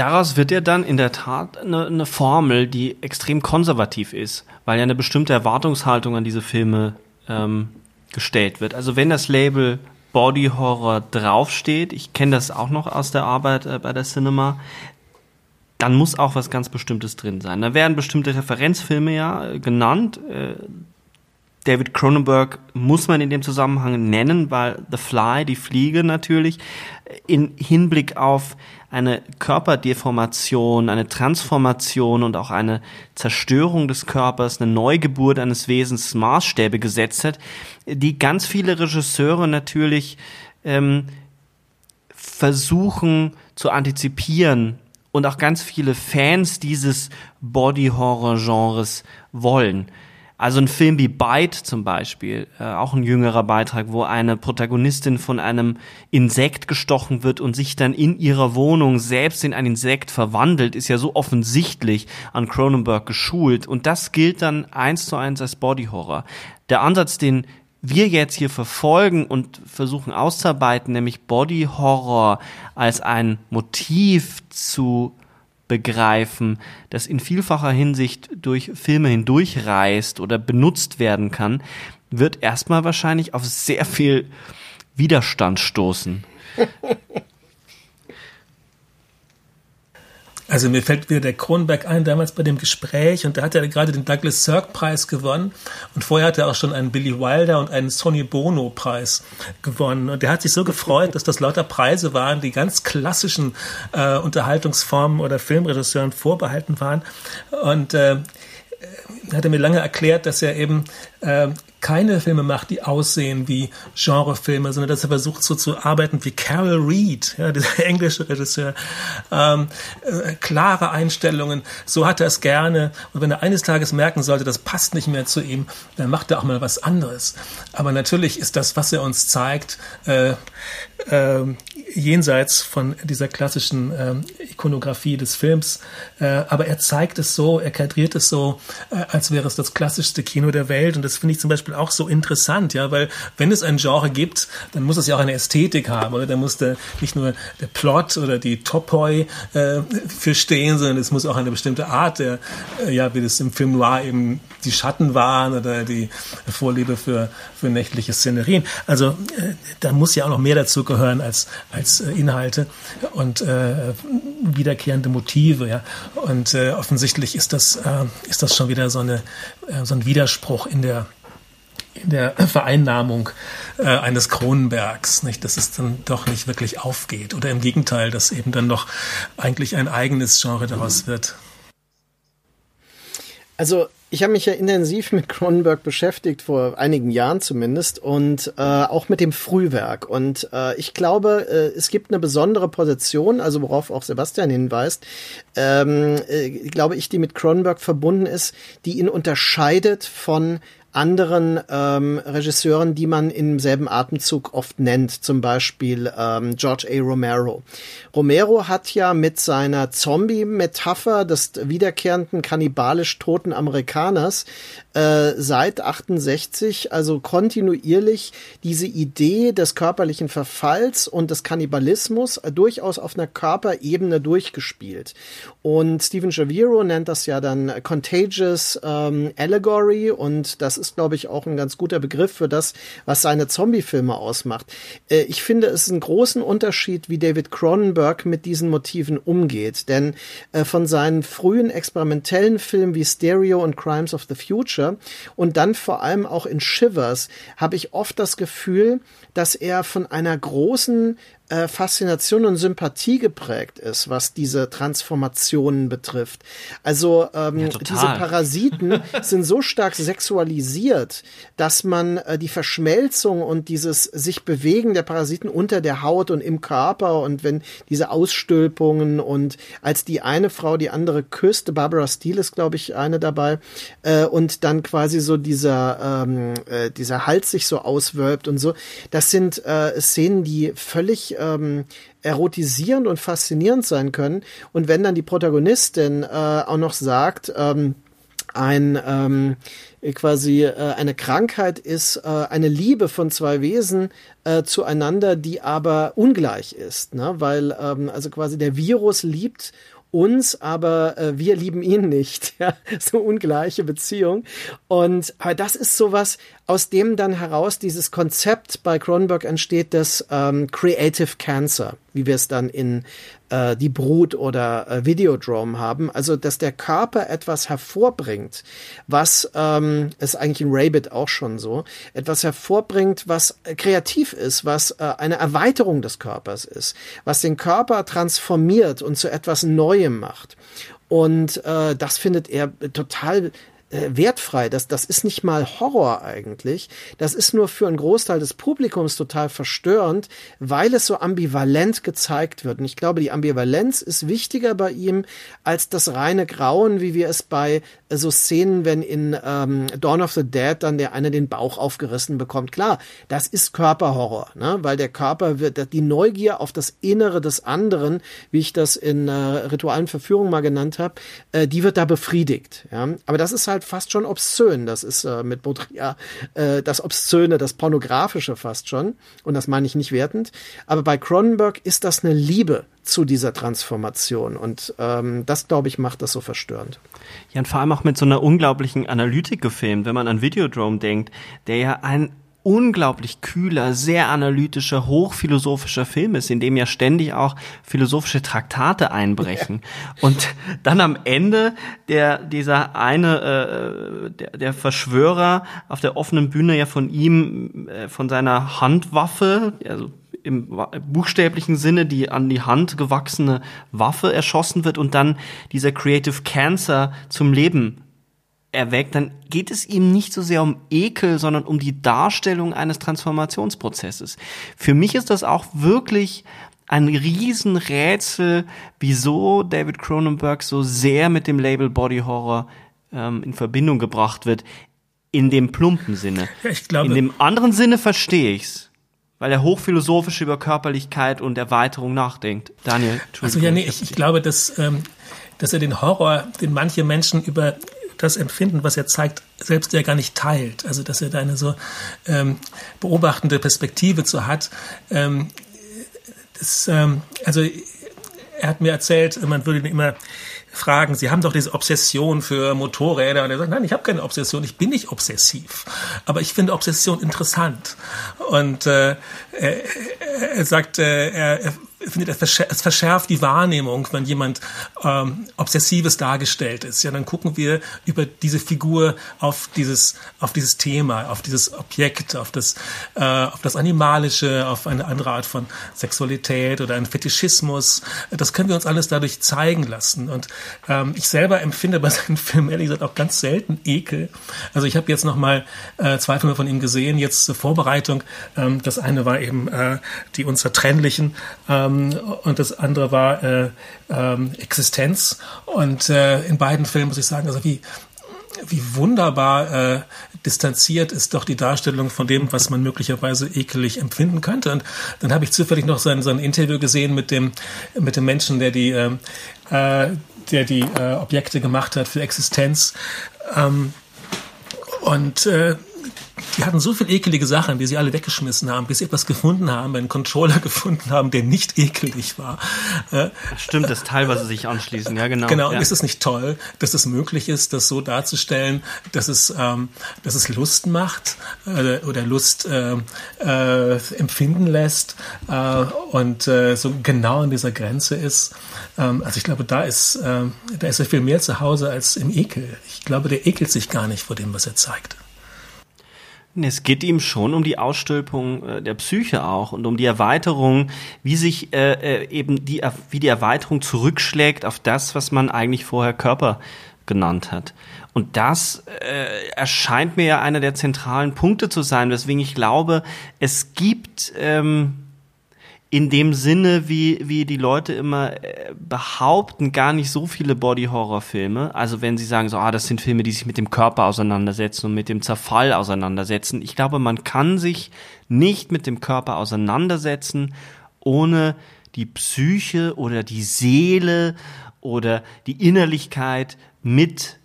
daraus wird ja dann in der Tat eine, eine, Formel, die extrem konservativ ist, weil ja eine bestimmte Erwartungshaltung an diese Filme ähm, gestellt wird. Also wenn das Label Body Horror draufsteht, ich kenne das auch noch aus der Arbeit äh, bei der Cinema, dann muss auch was ganz Bestimmtes drin sein. Da werden bestimmte Referenzfilme ja äh, genannt. Äh, David Cronenberg muss man in dem Zusammenhang nennen, weil The Fly, die Fliege natürlich, in Hinblick auf eine Körperdeformation, eine Transformation und auch eine Zerstörung des Körpers, eine Neugeburt eines Wesens Maßstäbe gesetzt hat, die ganz viele Regisseure natürlich ähm, versuchen zu antizipieren und auch ganz viele Fans dieses Body-Horror-Genres wollen. Also ein Film wie Bite zum Beispiel, äh, auch ein jüngerer Beitrag, wo eine Protagonistin von einem Insekt gestochen wird und sich dann in ihrer Wohnung selbst in ein Insekt verwandelt, ist ja so offensichtlich an Cronenberg geschult. Und das gilt dann eins zu eins als Body Horror. Der Ansatz, den wir jetzt hier verfolgen und versuchen auszuarbeiten, nämlich Body Horror als ein Motiv zu begreifen, das in vielfacher Hinsicht durch Filme hindurchreist oder benutzt werden kann, wird erstmal wahrscheinlich auf sehr viel Widerstand stoßen. [laughs] Also mir fällt wieder der Kronberg ein, damals bei dem Gespräch, und da hat er gerade den Douglas Sirk Preis gewonnen. Und vorher hat er auch schon einen Billy Wilder und einen Sonny Bono Preis gewonnen. Und er hat sich so gefreut, dass das lauter Preise waren, die ganz klassischen äh, Unterhaltungsformen oder Filmregisseuren vorbehalten waren. Und äh, hat er mir lange erklärt, dass er eben äh, keine Filme macht, die aussehen wie Genrefilme, sondern dass er versucht so zu arbeiten wie Carol Reed, ja, [laughs] dieser englische Regisseur. Ähm, äh, klare Einstellungen, so hat er es gerne. Und wenn er eines Tages merken sollte, das passt nicht mehr zu ihm, dann macht er auch mal was anderes. Aber natürlich ist das, was er uns zeigt, äh, äh, jenseits von dieser klassischen äh, Ikonografie des Films. Äh, aber er zeigt es so, er kadriert es so, äh, als wäre es das klassischste Kino der Welt. Und das finde ich zum Beispiel auch so interessant, ja, weil wenn es ein Genre gibt, dann muss es ja auch eine Ästhetik haben, oder? Da muss der, nicht nur der Plot oder die Topoi äh, für stehen, sondern es muss auch eine bestimmte Art der, äh, ja, wie das im Film Noir eben die Schatten waren oder die Vorliebe für, für nächtliche Szenerien. Also äh, da muss ja auch noch mehr dazu gehören als, als äh, Inhalte und äh, wiederkehrende Motive. Ja. Und äh, offensichtlich ist das, äh, ist das schon wieder so, eine, äh, so ein Widerspruch in der in der Vereinnahmung äh, eines Kronenbergs, nicht, dass es dann doch nicht wirklich aufgeht oder im Gegenteil, dass eben dann noch eigentlich ein eigenes Genre daraus wird. Also Ich habe mich ja intensiv mit Cronenberg beschäftigt, vor einigen Jahren zumindest, und äh, auch mit dem Frühwerk. Und äh, ich glaube, äh, es gibt eine besondere Position, also worauf auch Sebastian hinweist, ähm, äh, glaube ich, die mit Cronenberg verbunden ist, die ihn unterscheidet von anderen ähm, Regisseuren, die man im selben Atemzug oft nennt, zum Beispiel ähm, George A. Romero. Romero hat ja mit seiner Zombie-Metapher des wiederkehrenden kannibalisch toten Amerikaners äh, seit 68 also kontinuierlich diese Idee des körperlichen Verfalls und des Kannibalismus äh, durchaus auf einer Körperebene durchgespielt. Und Stephen Shaviro nennt das ja dann Contagious ähm, Allegory und das ist, glaube ich, auch ein ganz guter Begriff für das, was seine Zombie-Filme ausmacht. Äh, ich finde es einen großen Unterschied, wie David Cronenberg mit diesen Motiven umgeht, denn äh, von seinen frühen experimentellen Filmen wie Stereo und Crimes of the Future und dann vor allem auch in Shivers habe ich oft das Gefühl, dass er von einer großen äh, Faszination und Sympathie geprägt ist, was diese Transformationen betrifft. Also ähm, ja, diese Parasiten [laughs] sind so stark sexualisiert, dass man äh, die Verschmelzung und dieses sich bewegen der Parasiten unter der Haut und im Körper und wenn diese Ausstülpungen und als die eine Frau die andere küsst, Barbara Steele ist glaube ich eine dabei, äh, und dann quasi so dieser ähm, äh, dieser Hals sich so auswölbt und so, das sind äh, Szenen, die völlig ähm, erotisierend und faszinierend sein können. Und wenn dann die Protagonistin äh, auch noch sagt, ähm, ein ähm, quasi äh, eine Krankheit ist äh, eine Liebe von zwei Wesen äh, zueinander, die aber ungleich ist, ne? weil ähm, also quasi der Virus liebt uns, aber äh, wir lieben ihn nicht. [laughs] Ja? So ungleiche Beziehung. Und aber das ist sowas, aus dem dann heraus dieses Konzept bei Cronenberg entsteht, das ähm, Creative Cancer, wie wir es dann in äh, Die Brut oder äh, Videodrome haben. Also, dass der Körper etwas hervorbringt, was ähm, ist eigentlich in Rabbit auch schon so, etwas hervorbringt, was kreativ ist, was äh, eine Erweiterung des Körpers ist, was den Körper transformiert und zu etwas Neuem macht. Und äh, das findet er total äh, wertfrei. Das, das ist nicht mal Horror eigentlich. Das ist nur für einen Großteil des Publikums total verstörend, weil es so ambivalent gezeigt wird. Und ich glaube, die Ambivalenz ist wichtiger bei ihm als das reine Grauen, wie wir es bei äh, so Szenen, wenn in ähm, Dawn of the Dead dann der eine den Bauch aufgerissen bekommt. Klar, das ist Körperhorror, ne? weil der Körper wird, die Neugier auf das Innere des anderen, wie ich das in äh, ritualen Verführung mal genannt habe, äh, die wird da befriedigt. Ja? Aber das ist halt halt fast schon obszön. Das ist äh, mit Baudrillard äh, das Obszöne, das Pornografische fast schon. Und das meine ich nicht wertend. Aber bei Cronenberg ist das eine Liebe zu dieser Transformation. Und ähm, das, glaube ich, macht das so verstörend. Ja, und vor allem auch mit so einer unglaublichen Analytik gefilmt, wenn man an Videodrome denkt, der ja ein unglaublich kühler, sehr analytischer, hochphilosophischer Film ist, in dem ja ständig auch philosophische Traktate einbrechen. Ja. Und dann am Ende der dieser eine äh, der, der Verschwörer auf der offenen Bühne ja von ihm äh, von seiner Handwaffe, also im buchstäblichen Sinne die an die Hand gewachsene Waffe erschossen wird und dann dieser Creative Cancer zum Leben erweckt, dann geht es ihm nicht so sehr um Ekel, sondern um die Darstellung eines Transformationsprozesses. Für mich ist das auch wirklich ein Riesenrätsel, wieso David Cronenberg so sehr mit dem Label Body Horror ähm, in Verbindung gebracht wird. In dem plumpen Sinne. Ja, ich glaube, in dem anderen Sinne verstehe ich's. Weil er hochphilosophisch über Körperlichkeit und Erweiterung nachdenkt. Daniel, Also ja, nee, ich, ich glaube, dass, ähm, dass er den Horror, den manche Menschen über das Empfinden, was er zeigt, selbst ja gar nicht teilt. Also dass er da eine so ähm, beobachtende Perspektive zu hat. Ähm, das, ähm, also er hat mir erzählt, man würde ihn immer fragen, Sie haben doch diese Obsession für Motorräder. Und er sagt, nein, ich habe keine Obsession, ich bin nicht obsessiv. Aber ich finde Obsession interessant. Und äh, er, er sagt, äh, er, finde, es verschärft die Wahrnehmung, wenn jemand ähm, Obsessives dargestellt ist. Ja, dann gucken wir über diese Figur auf dieses, auf dieses Thema, auf dieses Objekt, auf das, äh, auf das Animalische, auf eine andere Art von Sexualität oder einen Fetischismus. Das können wir uns alles dadurch zeigen lassen. Und ähm, ich selber empfinde bei seinen [laughs] Filmen ehrlich gesagt auch ganz selten Ekel. Also ich habe jetzt noch mal äh, zwei Filme von ihm gesehen, jetzt zur Vorbereitung. Ähm, das eine war eben äh, die Unzertrennlichen. Ähm, ähm, und das andere war äh, ähm, Existenz. Und äh, in beiden Filmen muss ich sagen, also wie wie wunderbar äh, distanziert ist doch die Darstellung von dem, was man möglicherweise ekelig empfinden könnte. Und dann habe ich zufällig noch sein, sein Interview gesehen mit dem mit dem Menschen, der die äh, äh der die äh, Objekte gemacht hat für Existenz. Ähm, und äh, die hatten so viel ekelige Sachen, die sie alle weggeschmissen haben, bis sie etwas gefunden haben, einen Controller [laughs] gefunden haben, der nicht ekelig war. Äh, Stimmt, das Teil, was sie sich anschließen, ja genau. Genau, ja. ist es nicht toll, dass es möglich ist, das so darzustellen, dass es, ähm, dass es Lust macht äh, oder Lust äh, äh, empfinden lässt äh, und äh, so genau an dieser Grenze ist. Ähm, also ich glaube, da ist, äh, da ist er viel mehr zu Hause als im Ekel. Ich glaube, der ekelt sich gar nicht vor dem, was er zeigt. Es geht ihm schon um die Ausstülpung äh, der Psyche auch und um die Erweiterung, wie sich äh, äh eben die, wie die Erweiterung zurückschlägt auf das, was man eigentlich vorher Körper genannt hat. Und das äh, erscheint mir ja einer der zentralen Punkte zu sein, weswegen ich glaube, es gibt ähm, in dem Sinne, wie, wie die Leute immer äh, behaupten, gar nicht so viele Body-Horror-Filme. Also wenn sie sagen, so, ah, das sind Filme, die sich mit dem Körper auseinandersetzen und mit dem Zerfall auseinandersetzen. Ich glaube, man kann sich nicht mit dem Körper auseinandersetzen, ohne die Psyche oder die Seele oder die Innerlichkeit mit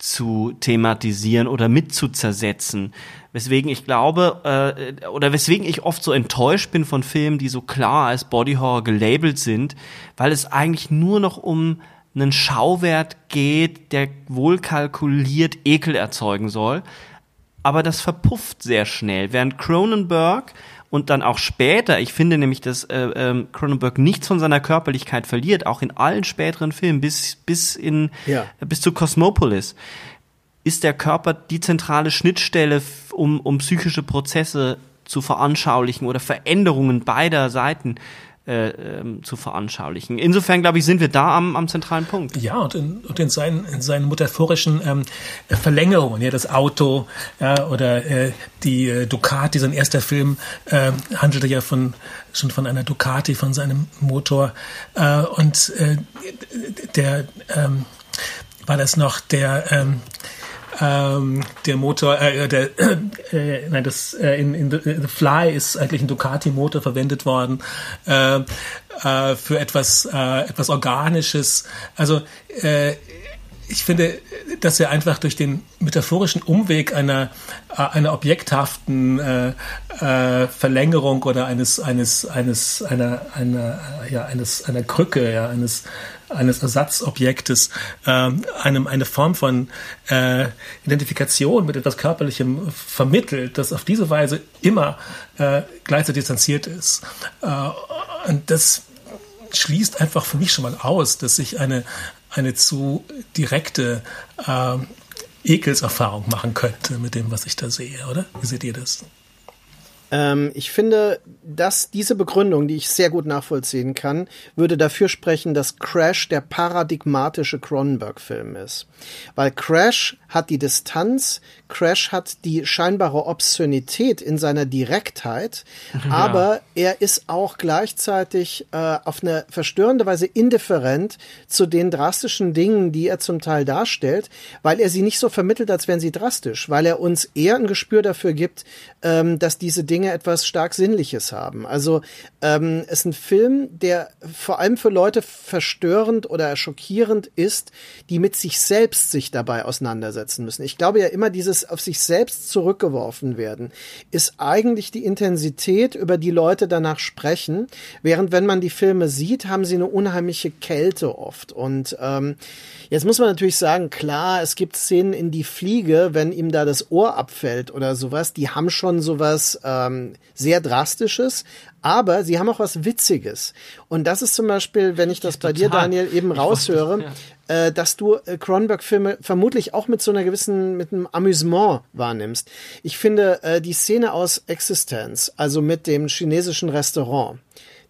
zu thematisieren oder mit zu zersetzen. Weswegen ich glaube, äh, oder weswegen ich oft so enttäuscht bin von Filmen, die so klar als Body Horror gelabelt sind, weil es eigentlich nur noch um einen Schauwert geht, der wohl kalkuliert Ekel erzeugen soll. Aber das verpufft sehr schnell. Während Cronenberg und dann auch später, ich finde nämlich, dass äh, äh, Cronenberg nichts von seiner Körperlichkeit verliert, auch in allen späteren Filmen, bis, bis, in, ja. bis zu Cosmopolis ist der Körper die zentrale Schnittstelle, um, um psychische Prozesse zu veranschaulichen oder Veränderungen beider Seiten äh, ähm, zu veranschaulichen. Insofern, glaube ich, sind wir da am, am zentralen Punkt. Ja, und in, und in, seinen, in seinen metaphorischen ähm, Verlängerungen, ja, das Auto ja, oder äh, die äh, Ducati, sein erster Film äh, handelte ja von schon von einer Ducati, von seinem Motor. Äh, und äh, der ähm, war das noch der ähm, ähm, der Motor, äh, der, äh, nein, das äh, in, in the, the, Fly ist eigentlich ein Ducati-Motor verwendet worden äh, äh, für etwas äh, etwas Organisches. Also äh, ich finde, dass er einfach durch den metaphorischen Umweg einer einer objekthaften äh, äh, Verlängerung oder eines eines eines einer einer ja eines einer Krücke ja eines eines Ersatzobjektes ähm, einem eine Form von äh, Identifikation mit etwas Körperlichem vermittelt, das auf diese Weise immer äh, gleichzeitig distanziert ist. Äh, und das schließt einfach für mich schon mal aus, dass ich eine, eine zu direkte äh, Ekelserfahrung machen könnte mit dem, was ich da sehe, oder? Wie seht ihr das? Ähm, ich finde, dass diese Begründung, die ich sehr gut nachvollziehen kann, würde dafür sprechen, dass Crash der paradigmatische Cronenberg-Film ist. Weil Crash hat die Distanz, Crash hat die scheinbare Obszönität in seiner Direktheit, ja. aber er ist auch gleichzeitig äh, auf eine verstörende Weise indifferent zu den drastischen Dingen, die er zum Teil darstellt, weil er sie nicht so vermittelt, als wären sie drastisch, weil er uns eher ein Gespür dafür gibt, ähm, dass diese Dinge etwas stark Sinnliches haben. Also ähm, es ist ein Film, der vor allem für Leute verstörend oder schockierend ist, die mit sich selbst sich dabei auseinandersetzen müssen. Ich glaube ja immer, dieses auf sich selbst zurückgeworfen werden, ist eigentlich die Intensität, über die Leute danach sprechen. Während wenn man die Filme sieht, haben sie eine unheimliche Kälte oft. Und ähm, jetzt muss man natürlich sagen, klar, es gibt Szenen in die Fliege, wenn ihm da das Ohr abfällt oder sowas, die haben schon sowas. Äh, ähm, sehr Drastisches, aber sie haben auch was Witziges. Und das ist zum Beispiel, wenn ich das bei dir, Daniel, eben raushöre, ja. äh, dass du äh, Cronenberg-Filme vermutlich auch mit so einer gewissen, mit einem Amüsement wahrnimmst. Ich finde äh, die Szene aus Existence, also mit dem chinesischen Restaurant,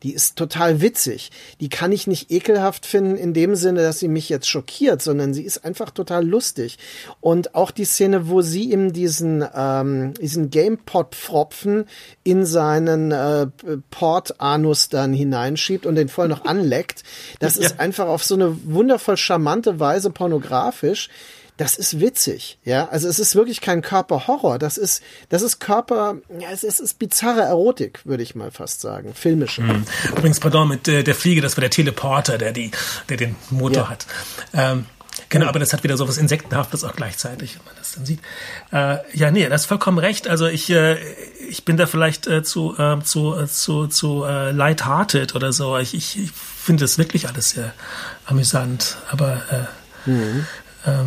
die ist total witzig. Die kann ich nicht ekelhaft finden in dem Sinne, dass sie mich jetzt schockiert, sondern sie ist einfach total lustig. Und auch die Szene, wo sie ihm diesen, ähm, diesen Gamepod-Pfropfen in seinen äh, Port-Anus dann hineinschiebt und den voll noch anleckt, das [laughs] ja. ist einfach auf so eine wundervoll charmante Weise pornografisch das ist witzig, ja. Also es ist wirklich kein Körperhorror, das ist, das ist Körper, ja, es ist, es ist bizarre Erotik, würde ich mal fast sagen, filmische. Mhm. Übrigens, pardon, mit äh, der Fliege, das war der Teleporter, der die, der den Motor ja. hat. Ähm, Genau, aber das hat wieder so was Insektenhaftes auch gleichzeitig, wenn man das dann sieht. Äh, ja, nee, das ist vollkommen recht. Also ich, äh, ich bin da vielleicht äh, zu, äh, zu, äh, zu, zu äh, lighthearted oder so. Ich, ich, ich finde das wirklich alles sehr amüsant. Aber äh, mhm. äh,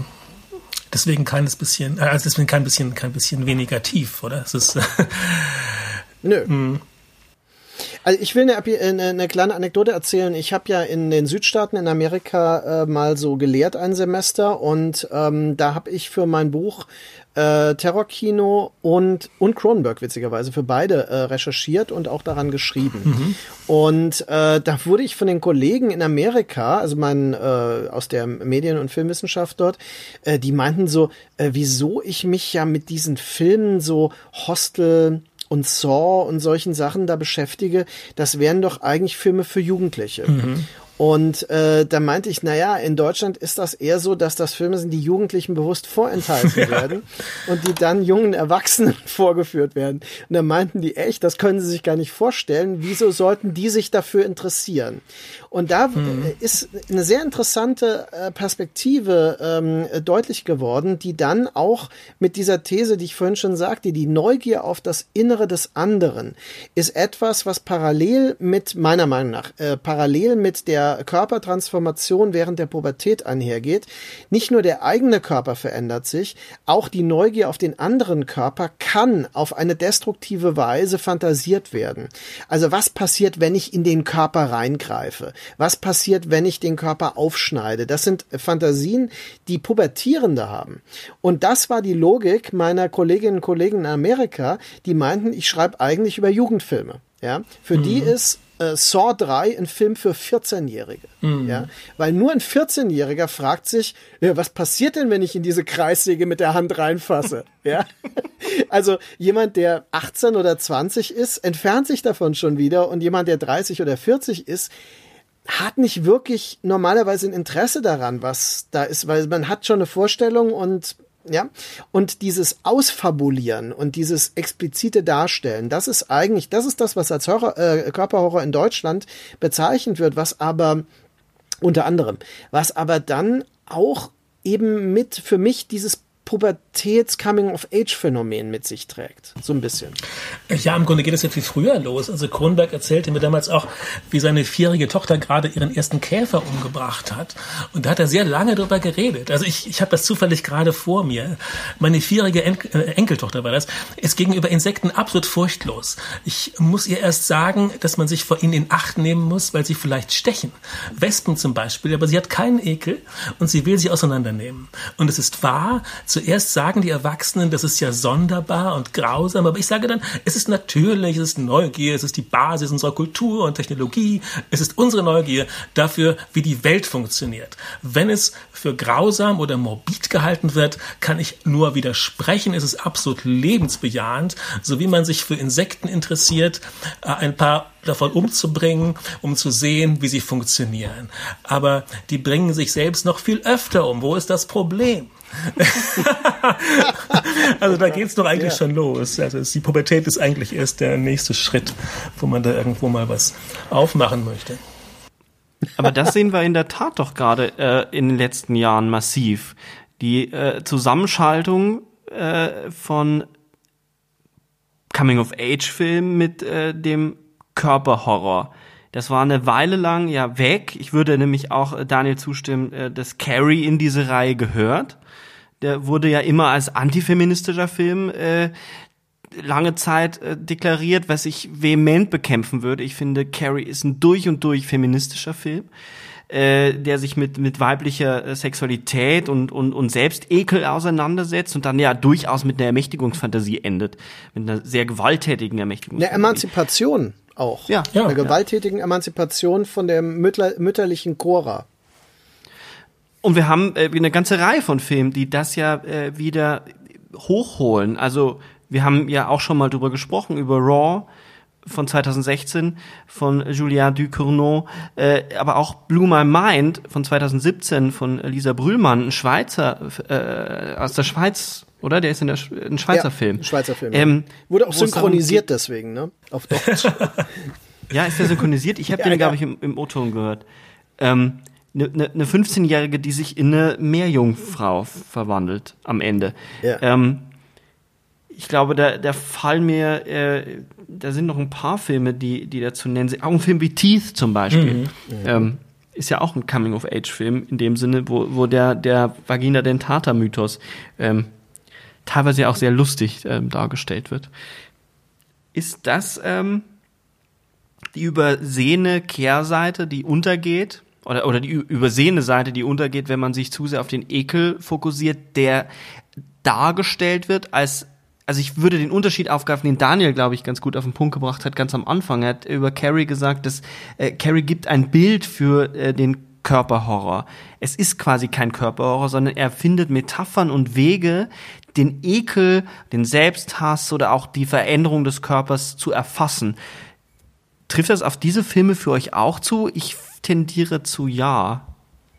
deswegen keines bisschen, äh, also deswegen kein bisschen, kein bisschen weniger tief, oder? Es ist, Nö. Hm. Also ich will eine, eine, eine, kleine Anekdote erzählen. Ich habe ja in den Südstaaten in Amerika äh, mal so gelehrt ein Semester und ähm, da habe ich für mein Buch äh, Terrorkino und, und Cronenberg witzigerweise für beide äh, recherchiert und auch daran geschrieben. Mhm. Und äh, da wurde ich von den Kollegen in Amerika, also mein äh, aus der Medien- und Filmwissenschaft dort, äh, die meinten so, äh, wieso ich mich ja mit diesen Filmen so Hostel und Saw und solchen Sachen da beschäftige, das wären doch eigentlich Filme für Jugendliche. Mhm. Und äh, da meinte ich, naja, in Deutschland ist das eher so, dass das Filme sind, die Jugendlichen bewusst vorenthalten werden und die dann jungen Erwachsenen [laughs] vorgeführt werden. Und da meinten die echt, das können sie sich gar nicht vorstellen. Wieso sollten die sich dafür interessieren? Und da mhm. ist eine sehr interessante äh, Perspektive ähm, deutlich geworden, die dann auch mit dieser These, die ich vorhin schon sagte, die Neugier auf das Innere des anderen, ist etwas, was parallel mit, meiner Meinung nach, äh, parallel mit der Körpertransformation während der Pubertät einhergeht. Nicht nur der eigene Körper verändert sich, auch die Neugier auf den anderen Körper kann auf eine destruktive Weise fantasiert werden. Also was passiert, wenn ich in den Körper reingreife? Was passiert, wenn ich den Körper aufschneide? Das sind Fantasien, die Pubertierende haben. Und das war die Logik meiner Kolleginnen und Kollegen in Amerika, die meinten, ich schreibe eigentlich über Jugendfilme. Ja, für mhm. die ist äh, Saw 3 ein Film für 14-Jährige. Mhm. Ja, weil nur ein 14-Jähriger fragt sich, ja, was passiert denn, wenn ich in diese Kreissäge mit der Hand reinfasse? [laughs] ja, also jemand, der 18 oder 20 ist, entfernt sich davon schon wieder und jemand, der 30 oder 40 ist, hat nicht wirklich normalerweise ein Interesse daran, was da ist, weil man hat schon eine Vorstellung und ja, und dieses Ausfabulieren und dieses explizite Darstellen, das ist eigentlich, das ist das, was als Horror, äh, Körperhorror in Deutschland bezeichnet wird, was aber unter anderem, was aber dann auch eben mit für mich dieses Pubertäts-Coming-of-Age-Phänomen mit sich trägt. So ein bisschen. Ja, im Grunde geht es ja viel früher los. Also Kronberg erzählte mir damals auch, wie seine vierjährige Tochter gerade ihren ersten Käfer umgebracht hat. Und da hat er sehr lange drüber geredet. Also ich, ich habe das zufällig gerade vor mir. Meine vierjährige en äh, Enkeltochter war das, ist gegenüber Insekten absolut furchtlos. Ich muss ihr erst sagen, dass man sich vor ihnen in Acht nehmen muss, weil sie vielleicht stechen. Wespen zum Beispiel, aber sie hat keinen Ekel und sie will sie auseinandernehmen. Und es ist wahr, Zuerst sagen die Erwachsenen, das ist ja sonderbar und grausam, aber ich sage dann, es ist natürlich, es ist Neugier, es ist die Basis unserer Kultur und Technologie, es ist unsere Neugier dafür, wie die Welt funktioniert. Wenn es für grausam oder morbid gehalten wird, kann ich nur widersprechen, es ist absolut lebensbejahend, so wie man sich für Insekten interessiert, äh, ein paar davon umzubringen, um zu sehen, wie sie funktionieren. Aber die bringen sich selbst noch viel öfter um. Wo ist das Problem? [laughs] also da geht's doch eigentlich ja. schon los. Also die Pubertät ist eigentlich erst der nächste Schritt, wo man da irgendwo mal was aufmachen möchte. Aber das sehen wir in der Tat doch gerade äh, in den letzten Jahren massiv. Die äh, Zusammenschaltung äh, von Coming-of-Age-Filmen mit äh, dem Körperhorror. Das war eine Weile lang ja weg. Ich würde nämlich auch äh, Daniel zustimmen, äh, dass Carrie in diese Reihe gehört der wurde ja immer als antifeministischer Film äh, lange Zeit äh, deklariert, was ich vehement bekämpfen würde. Ich finde, Carrie ist ein durch und durch feministischer Film, äh, der sich mit, mit weiblicher äh, Sexualität und, und, und Selbstekel auseinandersetzt und dann ja durchaus mit einer Ermächtigungsfantasie endet. Mit einer sehr gewalttätigen Ermächtigungsfantasie. Eine Emanzipation auch. Ja. Eine Ja. gewalttätigen Emanzipation von der Mütter mütterlichen Cora. Und wir haben äh, eine ganze Reihe von Filmen, die das ja äh, wieder hochholen. Also wir haben ja auch schon mal drüber gesprochen, über Raw von 2016 von Julien Ducournau, äh, aber auch Blue My Mind von 2017 von Lisa Brühlmann, ein Schweizer äh, aus der Schweiz, oder? Der ist in der Sch ein Schweizer Ja, Film. ein Schweizer Film. Ähm, Wurde auch synchronisiert deswegen, ne? Auf [laughs] Deutsch. ja, ist der synchronisiert? Ich habe Ja, den, glaube ja. ich, im, im O-Ton gehört. Ähm, eine ne, ne 15-Jährige, die sich in eine Meerjungfrau verwandelt am Ende. Ja. Ähm, ich glaube, da, da fallen mir, äh, da sind noch ein paar Filme, die, die dazu nennen sind. Auch ein Film wie Teeth zum Beispiel. Ähm, ist ja auch ein Coming-of-Age-Film in dem Sinne, wo, wo der, der Vagina-Dentata-Mythos ähm, teilweise ja auch sehr lustig ähm, dargestellt wird. Ist das ähm, die übersehene Kehrseite, die untergeht, oder, oder die übersehene Seite, die untergeht, wenn man sich zu sehr auf den Ekel fokussiert, der dargestellt wird als also ich würde den Unterschied aufgreifen, den Daniel, glaube ich, ganz gut auf den Punkt gebracht hat, ganz am Anfang. Er hat über Carrie gesagt, dass äh, Carrie gibt ein Bild für äh, den Körperhorror. Es ist quasi kein Körperhorror, sondern er findet Metaphern und Wege, den Ekel, den Selbsthass oder auch die Veränderung des Körpers zu erfassen. Trifft das auf diese Filme für euch auch zu? Ich tendiere zu ja.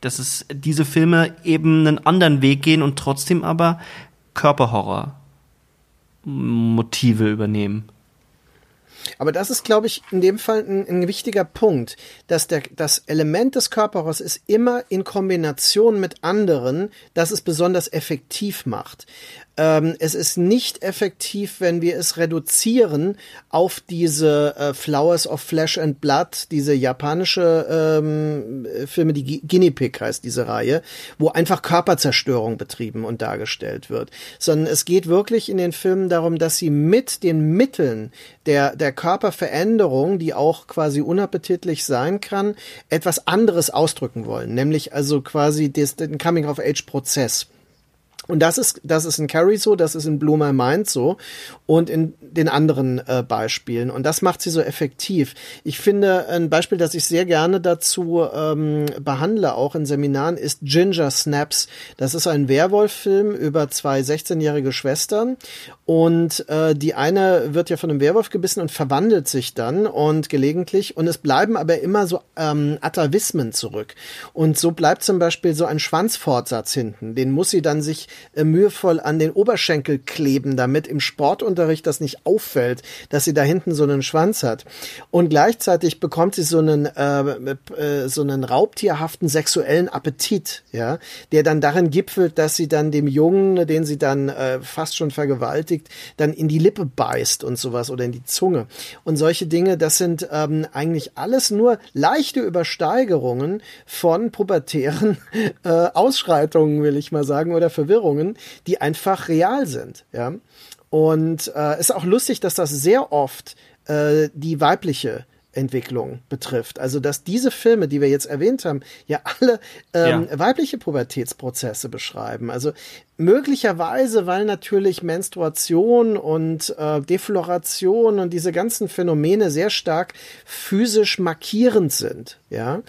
Dass es diese Filme eben einen anderen Weg gehen und trotzdem aber Körperhorror Motive übernehmen. Aber das ist, glaube ich, in dem Fall ein, ein wichtiger Punkt, dass der, das Element des Körperhorrors ist immer in Kombination mit anderen, dass es besonders effektiv macht. Ähm, es ist nicht effektiv, wenn wir es reduzieren auf diese äh, Flowers of Flesh and Blood, diese japanische ähm, Filme, die Gu- Guinea Pig heißt diese Reihe, wo einfach Körperzerstörung betrieben und dargestellt wird, sondern es geht wirklich in den Filmen darum, dass sie mit den Mitteln der, der Körperveränderung, die auch quasi unappetitlich sein kann, etwas anderes ausdrücken wollen, nämlich also quasi des, den Coming-of-Age-Prozess. Und das ist, das ist in Carrie so, das ist in Blow My Mind so und in den anderen äh, Beispielen. Und das macht sie so effektiv. Ich finde, ein Beispiel, das ich sehr gerne dazu ähm, behandle, auch in Seminaren, ist Ginger Snaps. Das ist ein Werwolf-Film über zwei 16-jährige Schwestern. Und äh, die eine wird ja von einem Werwolf gebissen und verwandelt sich dann und gelegentlich. Und es bleiben aber immer so ähm, Atavismen zurück. Und so bleibt zum Beispiel so ein Schwanzfortsatz hinten. Den muss sie dann sich äh, mühevoll an den Oberschenkel kleben, damit im Sportunterricht das nicht auffällt, dass sie da hinten so einen Schwanz hat. Und gleichzeitig bekommt sie so einen, äh, äh, so einen raubtierhaften sexuellen Appetit, ja, der dann darin gipfelt, dass sie dann dem Jungen, den sie dann äh, fast schon vergewaltigt, dann in die Lippe beißt und sowas oder in die Zunge. Und solche Dinge, das sind ähm, eigentlich alles nur leichte Übersteigerungen von pubertären [laughs] äh, Ausschreitungen, will ich mal sagen, oder Verwirrungen, die einfach real sind. Ja? Und äh, ist auch lustig, dass das sehr oft äh, die weibliche Entwicklung betrifft. Also dass diese Filme, die wir jetzt erwähnt haben, ja alle ähm, Ja. weibliche Pubertätsprozesse beschreiben. Also möglicherweise, weil natürlich Menstruation und äh, Defloration und diese ganzen Phänomene sehr stark physisch markierend sind. Ja,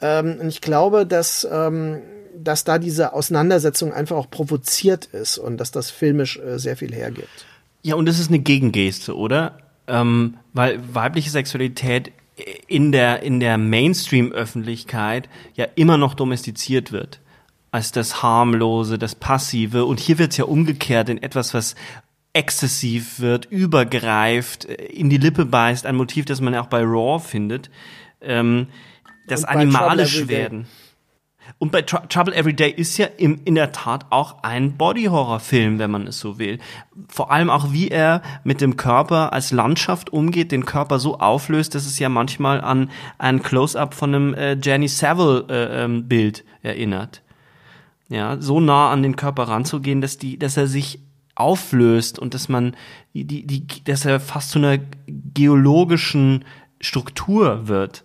ähm, und ich glaube, dass ähm, dass da diese Auseinandersetzung einfach auch provoziert ist und dass das filmisch äh, sehr viel hergibt. Ja, und das ist eine Gegengeste, oder? Ähm, weil weibliche Sexualität in der, in der Mainstream-Öffentlichkeit ja immer noch domestiziert wird. Als das Harmlose, das Passive. Und hier wird es ja umgekehrt in etwas, was exzessiv wird, übergreift, äh, in die Lippe beißt. Ein Motiv, das man ja auch bei Raw findet. Ähm, das animalisch werden. Und bei Tr Trouble Every Day ist ja im, in der Tat auch ein Body-Horror-Film, wenn man es so will. Vor allem auch, wie er mit dem Körper als Landschaft umgeht, den Körper so auflöst, dass es ja manchmal an ein Close-up von einem äh, Jenny Savile-Bild erinnert. Ja, so nah an den Körper ranzugehen, dass die, dass er sich auflöst und dass man die, die, die dass er fast zu einer geologischen Struktur wird.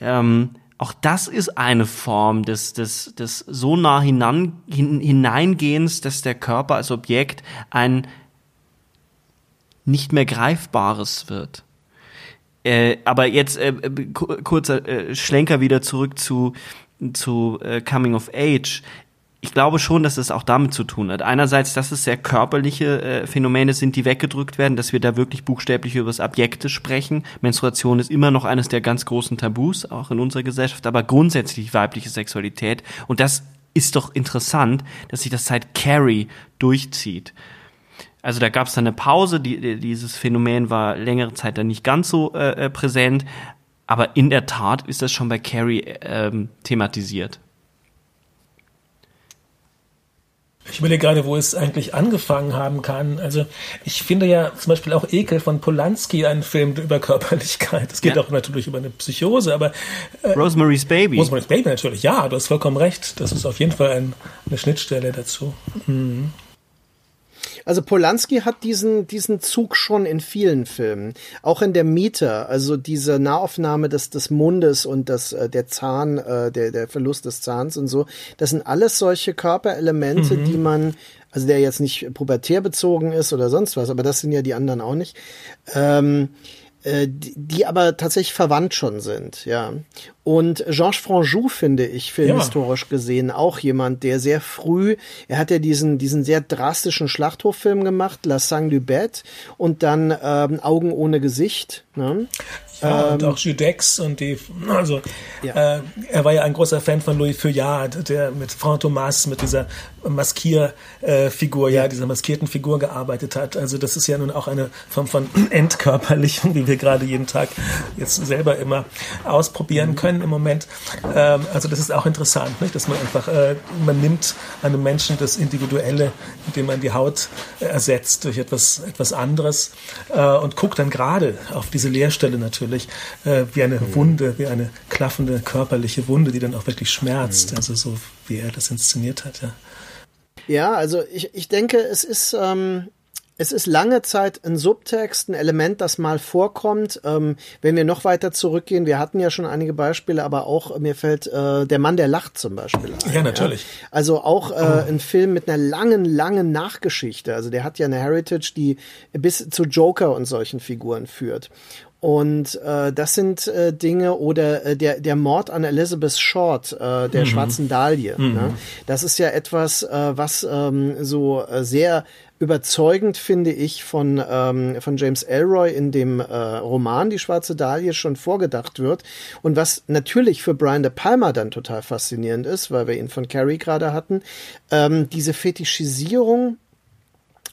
Ähm, auch das ist eine Form des, des, des so nah hinan, hin, hineingehens, dass der Körper als Objekt ein nicht mehr greifbares wird. Äh, aber jetzt äh, kurzer äh, Schlenker wieder zurück zu, zu äh, Coming of Age ich glaube schon, dass es auch damit zu tun hat. Einerseits, dass es sehr körperliche äh, Phänomene sind, die weggedrückt werden, dass wir da wirklich buchstäblich über das Objekte sprechen. Menstruation ist immer noch eines der ganz großen Tabus, auch in unserer Gesellschaft, aber grundsätzlich weibliche Sexualität. Und das ist doch interessant, dass sich das seit Carrie durchzieht. Also da gab es dann eine Pause, die, dieses Phänomen war längere Zeit dann nicht ganz so äh, äh präsent, aber in der Tat ist das schon bei Carrie ähm, thematisiert. Ich überlege gerade, wo es eigentlich angefangen haben kann. Also ich finde ja zum Beispiel auch Ekel von Polanski einen Film über Körperlichkeit. Es geht ja. auch natürlich über eine Psychose, aber äh, Rosemary's Baby. Rosemary's Baby natürlich, ja, du hast vollkommen recht. Das ist auf jeden Fall ein, eine Schnittstelle dazu. Mhm. Also Polanski hat diesen, diesen Zug schon in vielen Filmen. Auch in der Mieter, also diese Nahaufnahme des, des Mundes und das, äh, der Zahn, äh, der, der Verlust des Zahns und so. Das sind alles solche Körperelemente, mhm. die man, also der jetzt nicht pubertär bezogen ist oder sonst was, aber das sind ja die anderen auch nicht. Ähm, äh, die, aber tatsächlich verwandt schon sind, ja. Und Georges Franjou finde ich filmhistorisch ja. gesehen auch jemand, der sehr früh, er hat ja diesen diesen sehr drastischen Schlachthofilm gemacht, La Sang du Bête und dann ähm, Augen ohne Gesicht. Ne? Ja, ähm, und auch Judex und die, also ja. äh, er war ja ein großer Fan von Louis Feuillade, der mit Franck Thomas, mit dieser Maskierfigur, ja, dieser maskierten Figur gearbeitet hat. Also das ist ja nun auch eine Form von [clears throat] Entkörperlichung, wie wir gerade jeden Tag jetzt selber immer ausprobieren mhm. können im Moment. Ähm, also das ist auch interessant, nicht? dass man einfach, äh, man nimmt einem Menschen das Individuelle, indem man die Haut äh, ersetzt durch etwas, etwas anderes äh, und guckt dann gerade auf diese Leerstelle natürlich wie eine mhm. Wunde, wie eine klaffende körperliche Wunde, die dann auch wirklich schmerzt. Mhm. Also so wie er das inszeniert hat, ja. Ja, also ich, ich denke, es ist, ähm, es ist lange Zeit ein Subtext, ein Element, das mal vorkommt. Ähm, wenn wir noch weiter zurückgehen, wir hatten ja schon einige Beispiele, aber auch mir fällt äh, der Mann, der lacht zum Beispiel ein. Ja, natürlich. Ja? Also auch äh, ein Film mit einer langen, langen Nachgeschichte. Also der hat ja eine Heritage, die bis zu Joker und solchen Figuren führt. Und äh, das sind äh, Dinge oder äh, der der Mord an Elizabeth Short, äh, der mhm. schwarzen Dahlie. Mhm. Ne? Das ist ja etwas, äh, was ähm, so äh, sehr überzeugend finde ich von ähm, von James Elroy in dem äh, Roman Die schwarze Dahlie schon vorgedacht wird und was natürlich für Brian De Palma dann total faszinierend ist, weil wir ihn von Carrie gerade hatten, ähm, diese Fetischisierung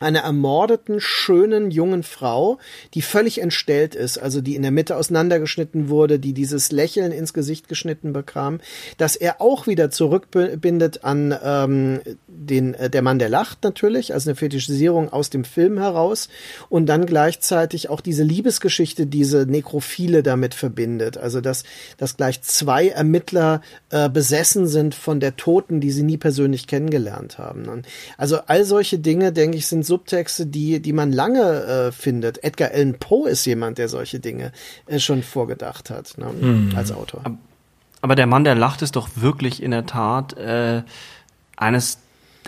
einer ermordeten, schönen, jungen Frau, die völlig entstellt ist, also die in der Mitte auseinandergeschnitten wurde, die dieses Lächeln ins Gesicht geschnitten bekam, dass er auch wieder zurückbindet an ähm, den äh, der Mann, der lacht natürlich, also eine Fetischisierung aus dem Film heraus und dann gleichzeitig auch diese Liebesgeschichte, diese Nekrophile damit verbindet, also dass, dass gleich zwei Ermittler äh, besessen sind von der Toten, die sie nie persönlich kennengelernt haben. Also all solche Dinge, denke ich, sind Subtexte, die, die man lange äh, findet. Edgar Allan Poe ist jemand, der solche Dinge äh, schon vorgedacht hat, ne, mhm. als Autor. Aber der Mann, der lacht, ist doch wirklich in der Tat äh, eines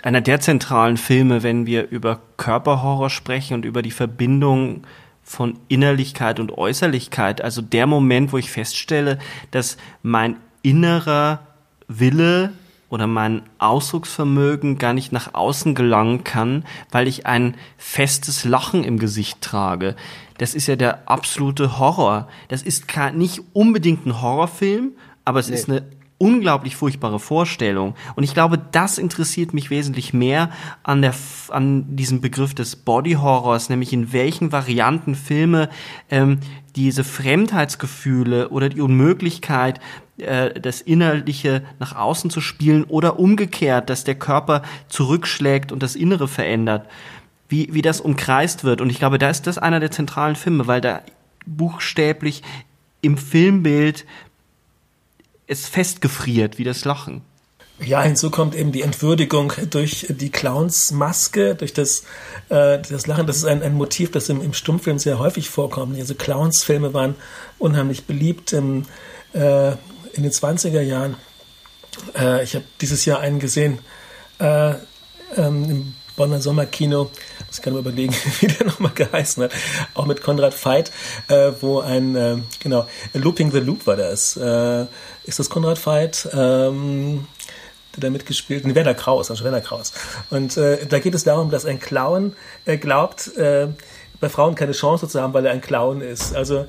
einer der zentralen Filme, wenn wir über Körperhorror sprechen und über die Verbindung von Innerlichkeit und Äußerlichkeit. Also der Moment, wo ich feststelle, dass mein innerer Wille oder mein Ausdrucksvermögen gar nicht nach außen gelangen kann, weil ich ein festes Lachen im Gesicht trage. Das ist ja der absolute Horror. Das ist nicht unbedingt ein Horrorfilm, aber es nee. ist eine unglaublich furchtbare Vorstellung. Und ich glaube, das interessiert mich wesentlich mehr an, der, an diesem Begriff des Body Horrors, nämlich in welchen Varianten Filme ähm, diese Fremdheitsgefühle oder die Unmöglichkeit, äh, das Innerliche nach außen zu spielen oder umgekehrt, dass der Körper zurückschlägt und das Innere verändert, wie, wie das umkreist wird. Und ich glaube, da ist das einer der zentralen Filme, weil da buchstäblich im Filmbild es festgefriert, wie das Lachen. Ja, hinzu kommt eben die Entwürdigung durch die Clownsmaske, durch das, äh, das Lachen. Das ist ein, ein Motiv, das im, im Stummfilm sehr häufig vorkommt. Also Clownsfilme waren unheimlich beliebt im, äh, in den 20er Jahren. Äh, ich habe dieses Jahr einen gesehen äh, ähm, im Bonner Sommerkino. Ich kann mir überlegen, [laughs] wie der nochmal geheißen hat. Auch mit Konrad Veit, äh, wo ein, äh, genau, Looping the Loop war das. Äh, ist das Konrad Veit? Ähm, der da mitgespielt, nee, Werner Kraus, also Werner Kraus. Und äh, da geht es darum, dass ein Clown glaubt, bei Frauen keine Chance zu haben, weil er ein Clown ist. Also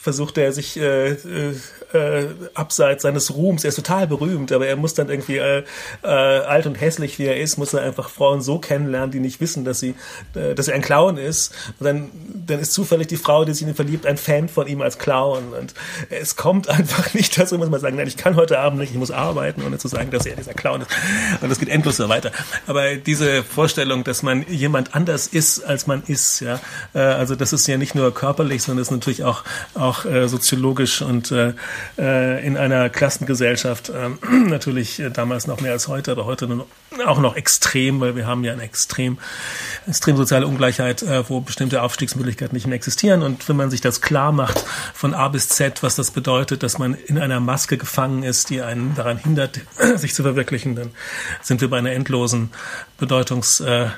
versucht er sich äh, äh, äh, abseits seines Ruhms, er ist total berühmt, aber er muss dann irgendwie äh, äh, alt und hässlich wie er ist, muss er einfach Frauen so kennenlernen, die nicht wissen, dass sie, äh, dass er ein Clown ist. Und dann, dann ist zufällig die Frau, die sich in ihn verliebt, ein Fan von ihm als Clown. Und es kommt einfach [laughs] nicht dazu, muss man sagen, nein, ich kann heute Abend nicht, ich muss arbeiten, ohne zu sagen, dass er dieser Clown ist. Und das geht endlos so weiter. Aber diese Vorstellung, dass man jemand anders ist, als man ist, ja, äh, also das ist ja nicht nur körperlich, sondern das ist natürlich auch, auch äh, soziologisch und äh, äh, in einer Klassengesellschaft äh, [clears throat] natürlich äh, damals noch mehr als heute, aber heute auch noch extrem, weil wir haben ja eine extrem, extrem soziale Ungleichheit, äh, wo bestimmte Aufstiegsmöglichkeiten nicht mehr existieren. Und wenn man sich das klar macht von A bis Z, was das bedeutet, dass man in einer Maske gefangen ist, die einen daran hindert, [clears throat] sich zu verwirklichen, dann sind wir bei einer endlosen Bedeutungs, äh,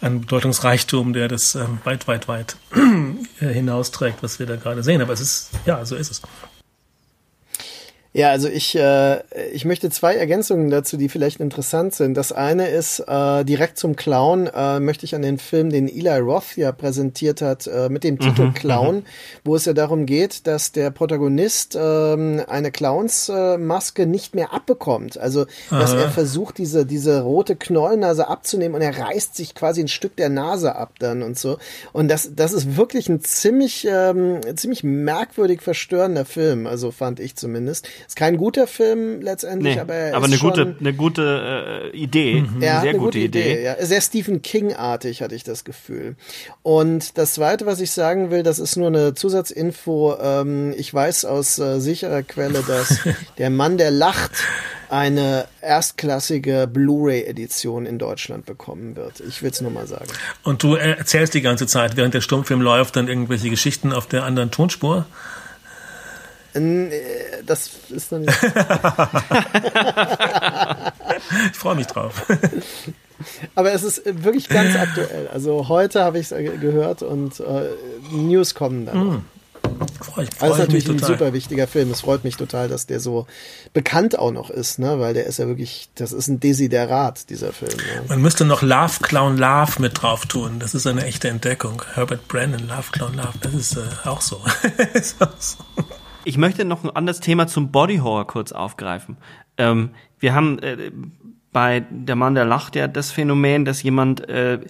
ein Bedeutungsreichtum, der das äh, weit, weit, weit [clears throat] hinausträgt, was wir da gerade sehen. Aber es ist, ja, so ist es. Ja, also ich, äh, ich möchte zwei Ergänzungen dazu, die vielleicht interessant sind. Das eine ist, äh, direkt zum Clown äh, möchte ich an den Film, den Eli Roth ja präsentiert hat, äh, mit dem Titel mhm, Clown, mhm. wo es ja darum geht, dass der Protagonist äh, eine Clownsmaske äh, nicht mehr abbekommt. Also, dass Aha. er versucht, diese, diese rote Knollnase abzunehmen und er reißt sich quasi ein Stück der Nase ab dann und so. Und das, das ist wirklich ein ziemlich, ähm, ziemlich merkwürdig verstörender Film, also fand ich zumindest ist kein guter Film letztendlich, nee, aber er aber ist eine schon, gute, eine gute äh, Idee, mhm. ja, sehr eine gute, gute Idee. Idee. Ja, sehr Stephen King-artig hatte ich das Gefühl. Und das Zweite, was ich sagen will, das ist nur eine Zusatzinfo. Ähm, ich weiß aus äh, sicherer Quelle, dass [laughs] der Mann, der lacht, eine erstklassige Blu-ray-Edition in Deutschland bekommen wird. Ich will es nur mal sagen. Und du erzählst die ganze Zeit, während der Stummfilm läuft, dann irgendwelche Geschichten auf der anderen Tonspur? Äh, das ist noch nicht. [laughs] ich freue mich drauf. [laughs] Aber es ist wirklich ganz aktuell. Also heute habe ich es gehört und äh, News kommen dann. Mm. Freu freu also ist natürlich ein super wichtiger Film. Es freut mich total, dass der so bekannt auch noch ist, ne? Weil der ist ja wirklich, das ist ein Desiderat, dieser Film. Ne? Man müsste noch Love Clown Love mit drauf tun. Das ist eine echte Entdeckung. Herbert Brandon, Love Clown Love, das ist äh, auch so. [laughs] ist auch so. Ich möchte noch ein anderes Thema zum Body Horror kurz aufgreifen. Ähm, wir haben äh, bei Der Mann, der lacht ja das Phänomen, dass jemand äh,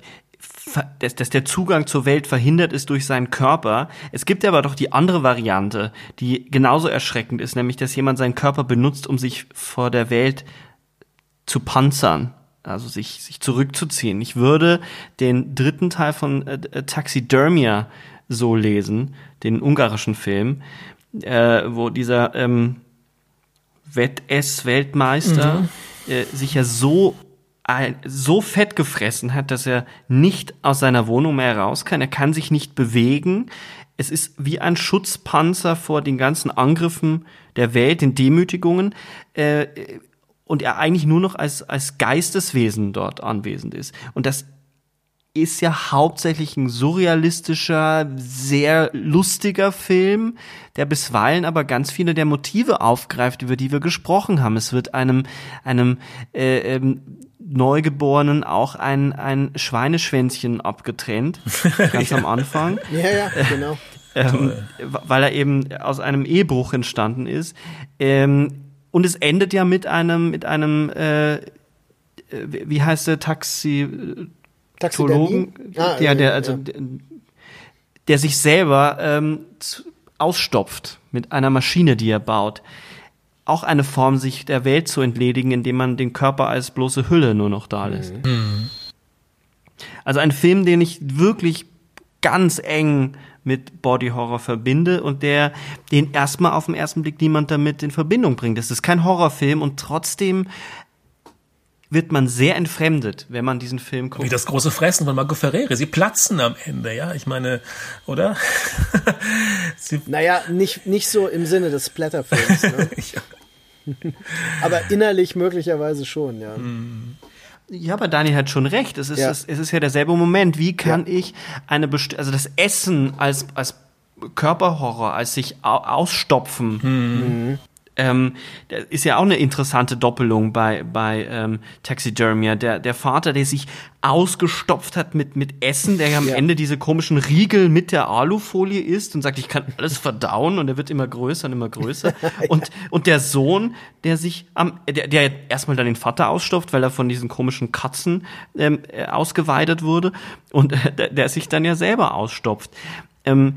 dass, dass der Zugang zur Welt verhindert ist durch seinen Körper. Es gibt aber doch die andere Variante, die genauso erschreckend ist, nämlich dass jemand seinen Körper benutzt, um sich vor der Welt zu panzern, also sich, sich zurückzuziehen. Ich würde den dritten Teil von äh, Taxidermia so lesen, den ungarischen Film, äh, wo dieser ähm, Wettess-Weltmeister mhm. äh, sich ja so so fett gefressen hat, dass er nicht aus seiner Wohnung mehr raus kann. Er kann sich nicht bewegen. Es ist wie ein Schutzpanzer vor den ganzen Angriffen der Welt, den Demütigungen. Äh, und er eigentlich nur noch als, als Geisteswesen dort anwesend ist. Und das ist ja hauptsächlich ein surrealistischer, sehr lustiger Film, der bisweilen aber ganz viele der Motive aufgreift, über die wir gesprochen haben. Es wird einem, einem äh, ähm, Neugeborenen auch ein, ein Schweineschwänzchen abgetrennt, [laughs] ganz ja. am Anfang. Ja, ja, genau. Ähm, weil er eben aus einem Ehebruch entstanden ist. Ähm, und es endet ja mit einem, mit einem, äh, wie heißt der Taxi, Taxologen, ah, ja, der, also, ja. Der, der, sich selber ähm, ausstopft mit einer Maschine, die er baut. Auch eine Form, sich der Welt zu entledigen, indem man den Körper als bloße Hülle nur noch da lässt. Mhm. Also ein Film, den ich wirklich ganz eng mit Body Horror verbinde und der den erstmal auf den ersten Blick niemand damit in Verbindung bringt. Das ist kein Horrorfilm und trotzdem wird man sehr entfremdet, wenn man diesen Film guckt. Wie das große Fressen von Marco Ferrere. Sie platzen am Ende, ja. Ich meine, oder? [laughs] Sie naja, nicht, nicht so im Sinne des Splatterfilms. Ne? [laughs] ja. aber innerlich möglicherweise schon, ja. Ja, aber Daniel hat schon recht. Es ist, ja. es, es ist ja derselbe Moment. Wie kann ja. ich eine Best also das Essen als, als Körperhorror, als sich ausstopfen, mhm. Ähm, ist ja auch eine interessante Doppelung bei, bei ähm, Taxidermia. Der, der Vater, der sich ausgestopft hat mit, mit Essen, der am ja. Ende diese komischen Riegel mit der Alufolie isst und sagt, ich kann alles verdauen und er wird immer größer und immer größer. [laughs] und, und der Sohn, der sich am, der, der erstmal dann den Vater ausstopft, weil er von diesen komischen Katzen ähm, äh, ausgeweidet wurde und äh, der, der sich dann ja selber ausstopft. Ähm,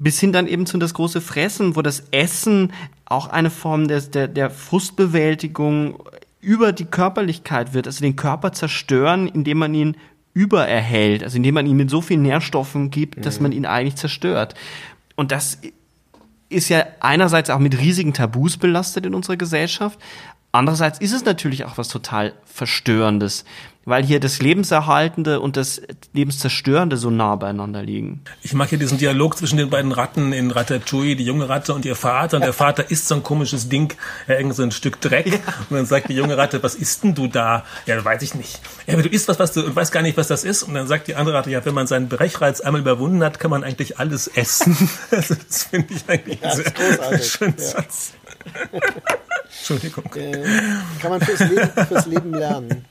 bis hin dann eben zu das große Fressen, wo das Essen auch eine Form des, der, der Frustbewältigung über die Körperlichkeit wird, also den Körper zerstören, indem man ihn übererhält, also indem man ihm mit so vielen Nährstoffen gibt, mhm. dass man ihn eigentlich zerstört. Und das ist ja einerseits auch mit riesigen Tabus belastet in unserer Gesellschaft, andererseits ist es natürlich auch was total Verstörendes weil hier das Lebenserhaltende und das Lebenszerstörende so nah beieinander liegen. Ich mag hier diesen Dialog zwischen den beiden Ratten in Ratatouille, die junge Ratte und ihr Vater. Und der Vater isst so ein komisches Ding, ja, irgend so ein Stück Dreck. Ja. Und dann sagt die junge Ratte, was isst denn du da? Ja, weiß ich nicht. Ja, aber du isst was, was du, und weißt gar nicht, was das ist. Und dann sagt die andere Ratte, ja, wenn man seinen Brechreiz einmal überwunden hat, kann man eigentlich alles essen. [laughs] Also, das finde ich eigentlich ja, sehr schönen ja. Satz. [laughs] Entschuldigung. Äh, kann man fürs Leben, fürs Leben lernen.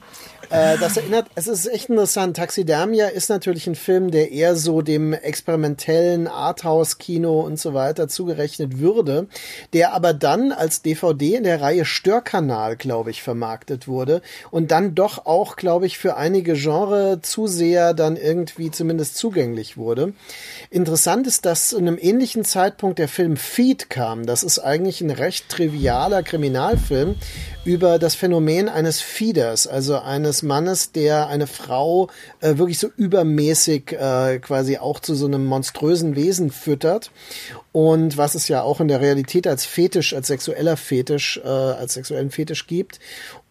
Äh, das erinnert, es ist echt interessant. Taxidermia ist natürlich ein Film, der eher so dem experimentellen Arthouse-Kino und so weiter zugerechnet würde, der aber dann als DVD in der Reihe Störkanal, glaube ich, vermarktet wurde und dann doch auch, glaube ich, für einige Genre-Zuseher dann irgendwie zumindest zugänglich wurde. Interessant ist, dass zu einem ähnlichen Zeitpunkt der Film Feed kam. Das ist eigentlich ein recht trivialer Kriminalfilm über das Phänomen eines Feeders, also eines Mannes, der eine Frau äh, wirklich so übermäßig äh, quasi auch zu so einem monströsen Wesen füttert. Und was es ja auch in der Realität als Fetisch, als sexueller Fetisch, äh, als sexuellen Fetisch gibt.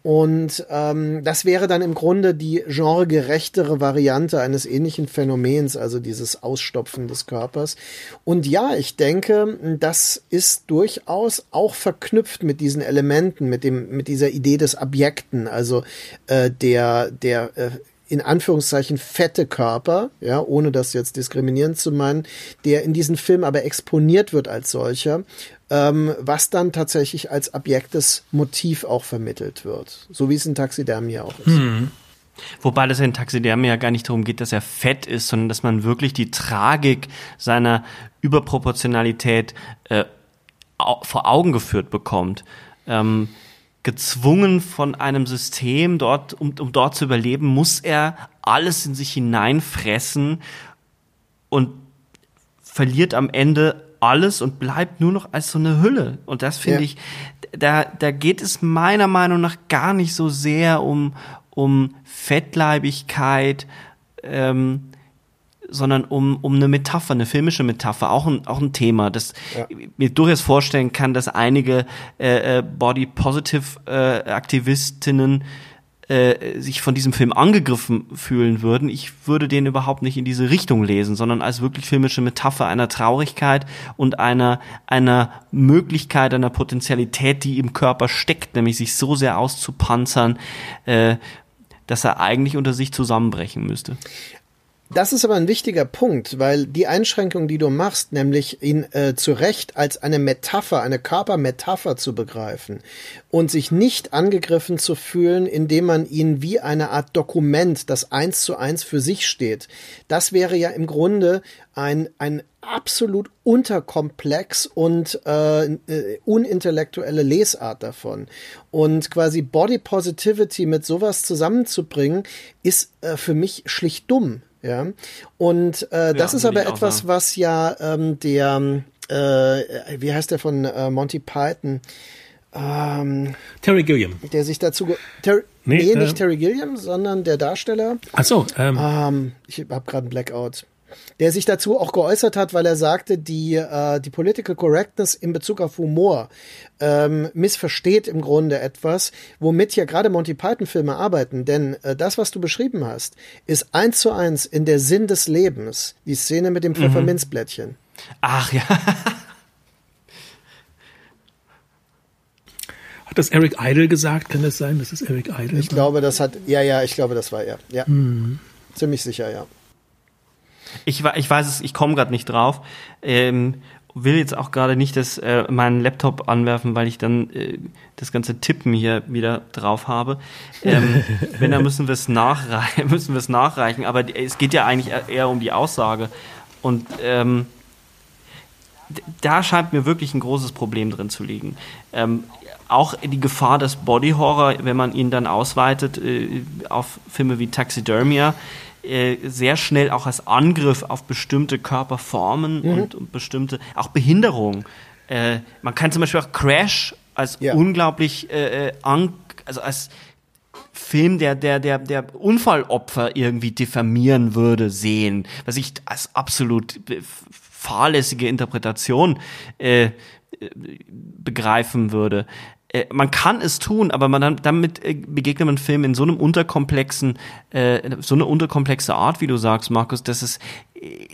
Und ähm, das wäre dann im Grunde die genregerechtere Variante eines ähnlichen Phänomens, also dieses Ausstopfen des Körpers. Und ja, ich denke, das ist durchaus auch verknüpft mit diesen Elementen, mit dem, mit dieser Idee des Abjekten, also äh, der, der äh, in Anführungszeichen fette Körper, ja, ohne das jetzt diskriminierend zu meinen, der in diesem Film aber exponiert wird als solcher, ähm, was dann tatsächlich als abjektes Motiv auch vermittelt wird. So wie es in Taxidermie auch ist. Mhm. Wobei das in Taxidermie ja gar nicht darum geht, dass er fett ist, sondern dass man wirklich die Tragik seiner Überproportionalität äh, vor Augen geführt bekommt. Ähm, gezwungen von einem System, dort, um, um dort zu überleben, muss er alles in sich hineinfressen und verliert am Ende alles und bleibt nur noch als so eine Hülle. Und das finde ja. ich, da, da geht es meiner Meinung nach gar nicht so sehr um, um Fettleibigkeit, ähm, sondern um, um eine Metapher, eine filmische Metapher, auch ein, auch ein Thema, das ja. mir durchaus vorstellen kann, dass einige äh, äh Body-Positive-Aktivistinnen äh, äh, sich von diesem Film angegriffen fühlen würden. Ich würde den überhaupt nicht in diese Richtung lesen, sondern als wirklich filmische Metapher einer Traurigkeit und einer, einer Möglichkeit, einer Potenzialität, die im Körper steckt, nämlich sich so sehr auszupanzern, äh, dass er eigentlich unter sich zusammenbrechen müsste. Das ist aber ein wichtiger Punkt, weil die Einschränkung, die du machst, nämlich ihn äh, zu Recht als eine Metapher, eine Körpermetapher zu begreifen und sich nicht angegriffen zu fühlen, indem man ihn wie eine Art Dokument, das eins zu eins für sich steht, das wäre ja im Grunde ein, ein absolut unterkomplex und äh, äh unintellektuelle Lesart davon. Und quasi Body Positivity mit sowas zusammenzubringen, ist äh, für mich schlicht dumm. Ja. Und äh, das ja, ist aber etwas, was ja ähm, der, äh, wie heißt der von äh, Monty Python? Ähm, Terry Gilliam. Der sich dazu. Ter nee, nee, nicht äh, Terry Gilliam, sondern der Darsteller. Ach so. Ähm, ähm, ich habe gerade einen Blackout. Der sich dazu auch geäußert hat, weil er sagte, die, äh, die Political Correctness in Bezug auf Humor ähm, missversteht im Grunde etwas, womit ja gerade Monty Python-Filme arbeiten. Denn äh, das, was du beschrieben hast, ist eins zu eins in der Sinn des Lebens. Die Szene mit dem mhm. Pfefferminzblättchen. Ach ja. [laughs] Hat das Eric Idle gesagt? Kann das sein? Das ist Eric Idle. Ich glaube, das hat, ja, ja, ich glaube, das war er. Ja. Mhm. Ziemlich sicher, ja. Ich, ich weiß es, ich komme gerade nicht drauf. Ähm, will jetzt auch gerade nicht das, äh, meinen Laptop anwerfen, weil ich dann äh, das ganze Tippen hier wieder drauf habe. Ähm, [laughs] wenn, dann müssen wir es [laughs] müssen es nachreichen. Aber es geht ja eigentlich eher um die Aussage. Und ähm, da scheint mir wirklich ein großes Problem drin zu liegen. Ähm, auch die Gefahr des Body Horror, wenn man ihn dann ausweitet äh, auf Filme wie Taxidermia, äh, sehr schnell auch als Angriff auf bestimmte Körperformen mhm. und, und, bestimmte, auch Behinderungen. Äh, man kann zum Beispiel auch Crash als ja. unglaublich, äh, äh also als Film, der, der, der, der Unfallopfer irgendwie diffamieren würde, sehen, was ich als absolut fahrlässige Interpretation äh, begreifen würde. Äh, man kann es tun, aber man damit äh, begegnet man Film in so einem unterkomplexen, äh, so eine unterkomplexe Art, wie du sagst, Markus, dass es äh,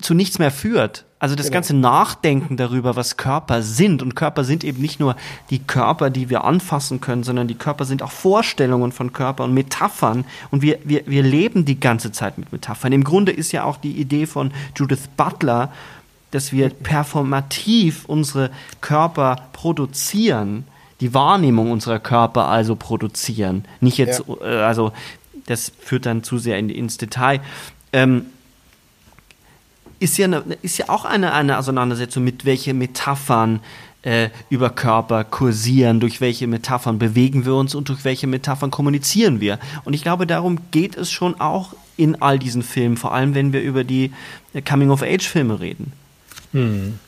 zu nichts mehr führt. Also das genau. ganze Nachdenken darüber, was Körper sind. Und Körper sind eben nicht nur die Körper, die wir anfassen können, sondern die Körper sind auch Vorstellungen von Körper und Metaphern. Und wir, wir, wir leben die ganze Zeit mit Metaphern. Im Grunde ist ja auch die Idee von Judith Butler, dass wir performativ unsere Körper produzieren die Wahrnehmung unserer Körper also produzieren. Nicht jetzt, ja. äh, also das führt dann zu sehr in, ins Detail. Ähm, ist ja, eine, ist ja auch eine, eine Auseinandersetzung mit welche Metaphern äh, über Körper kursieren, durch welche Metaphern bewegen wir uns und durch welche Metaphern kommunizieren wir. Und ich glaube, darum geht es schon auch in all diesen Filmen, vor allem wenn wir über die äh, Coming-of-Age-Filme reden. Hm.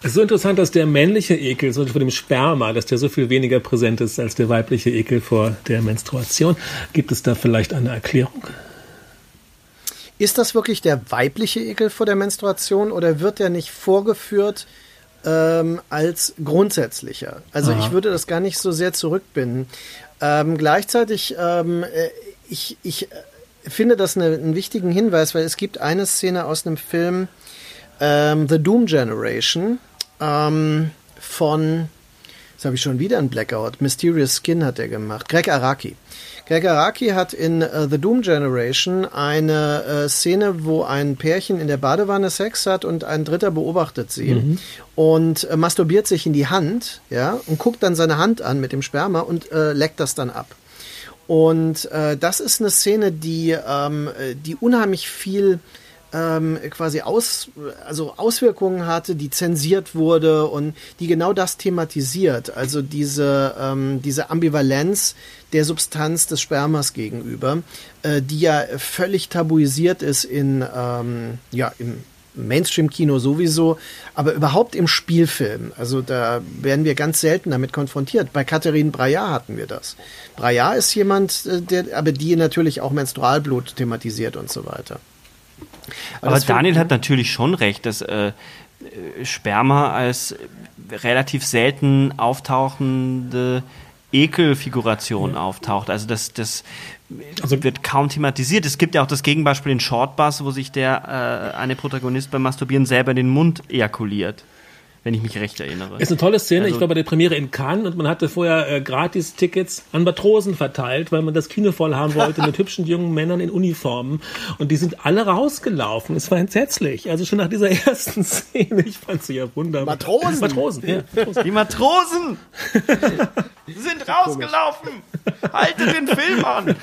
Es ist so interessant, dass der männliche Ekel, so vor dem Sperma, dass der so viel weniger präsent ist als der weibliche Ekel vor der Menstruation. Gibt es da vielleicht eine Erklärung? Ist das wirklich der weibliche Ekel vor der Menstruation oder wird der nicht vorgeführt ähm, als grundsätzlicher? Also Aha. ich würde das gar nicht so sehr zurückbinden. Ähm, gleichzeitig, ähm, äh, ich, ich finde das eine, einen wichtigen Hinweis, weil es gibt eine Szene aus einem Film, ähm, The Doom Generation, ähm, von, jetzt habe ich schon wieder einen Blackout, Mysterious Skin hat er gemacht, Greg Araki. Greg Araki hat in uh, The Doom Generation eine uh, Szene, wo ein Pärchen in der Badewanne Sex hat und ein Dritter beobachtet sie mhm. und uh, masturbiert sich in die Hand, ja, und guckt dann seine Hand an mit dem Sperma und leckt das dann ab. Und das ist eine Szene, die, ähm, die unheimlich viel ähm, quasi aus, also Auswirkungen hatte, die zensiert wurde und die genau das thematisiert. Also diese, ähm, diese Ambivalenz der Substanz des Spermas gegenüber, äh, die ja völlig tabuisiert ist in, ähm, ja, im Mainstream-Kino sowieso, aber überhaupt im Spielfilm. Also da werden wir ganz selten damit konfrontiert. Bei Catherine Braillard hatten wir das. Braillard ist jemand, äh, der, aber die natürlich auch Menstrualblut thematisiert und so weiter. Aber, Aber Daniel hat natürlich schon recht, dass äh, Sperma als relativ selten auftauchende Ekelfiguration auftaucht. Also das, das also wird kaum thematisiert. Es gibt ja auch das Gegenbeispiel in Shortbus, wo sich der äh, eine Protagonist beim Masturbieren selber in den Mund ejakuliert wenn ich mich recht erinnere. Ist eine tolle Szene. Also, ich war bei der Premiere in Cannes und man hatte vorher äh, Gratis-Tickets an Matrosen verteilt, weil man das Kino voll haben wollte mit [laughs] hübschen jungen Männern in Uniformen. Und die sind alle rausgelaufen. Es war entsetzlich. Also schon nach dieser [laughs] ersten Szene. Ich fand sie ja wunderbar. Matrosen? Matrosen, ja. Die Matrosen sind [laughs] rausgelaufen. Haltet den Film an.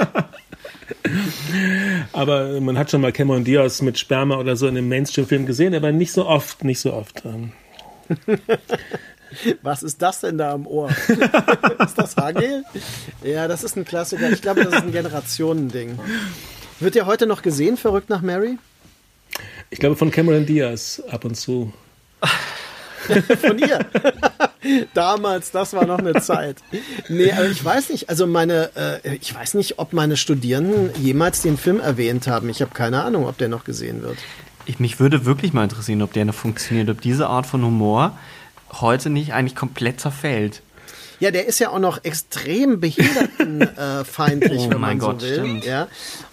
Aber man hat schon mal Cameron Diaz mit Sperma oder so in einem Mainstream-Film gesehen, aber nicht so oft, nicht so oft. [laughs] Was ist das denn da am Ohr? [laughs] ist das Hagel? Ja, das ist ein Klassiker. Ich glaube, das ist ein Generationending. Wird ja heute noch gesehen, verrückt nach Mary? Ich glaube von Cameron Diaz ab und zu. [laughs] von ihr. Damals, das war noch eine Zeit. Nee, aber ich weiß nicht, also meine, äh, ich weiß nicht, ob meine Studierenden jemals den Film erwähnt haben. Ich habe keine Ahnung, ob der noch gesehen wird. Ich, mich würde wirklich mal interessieren, ob der noch funktioniert, ob diese Art von Humor heute nicht eigentlich komplett zerfällt. Ja, der ist ja auch noch extrem behindertenfeindlich, [laughs] Oh wenn mein man so Gott, will. stimmt. Ja.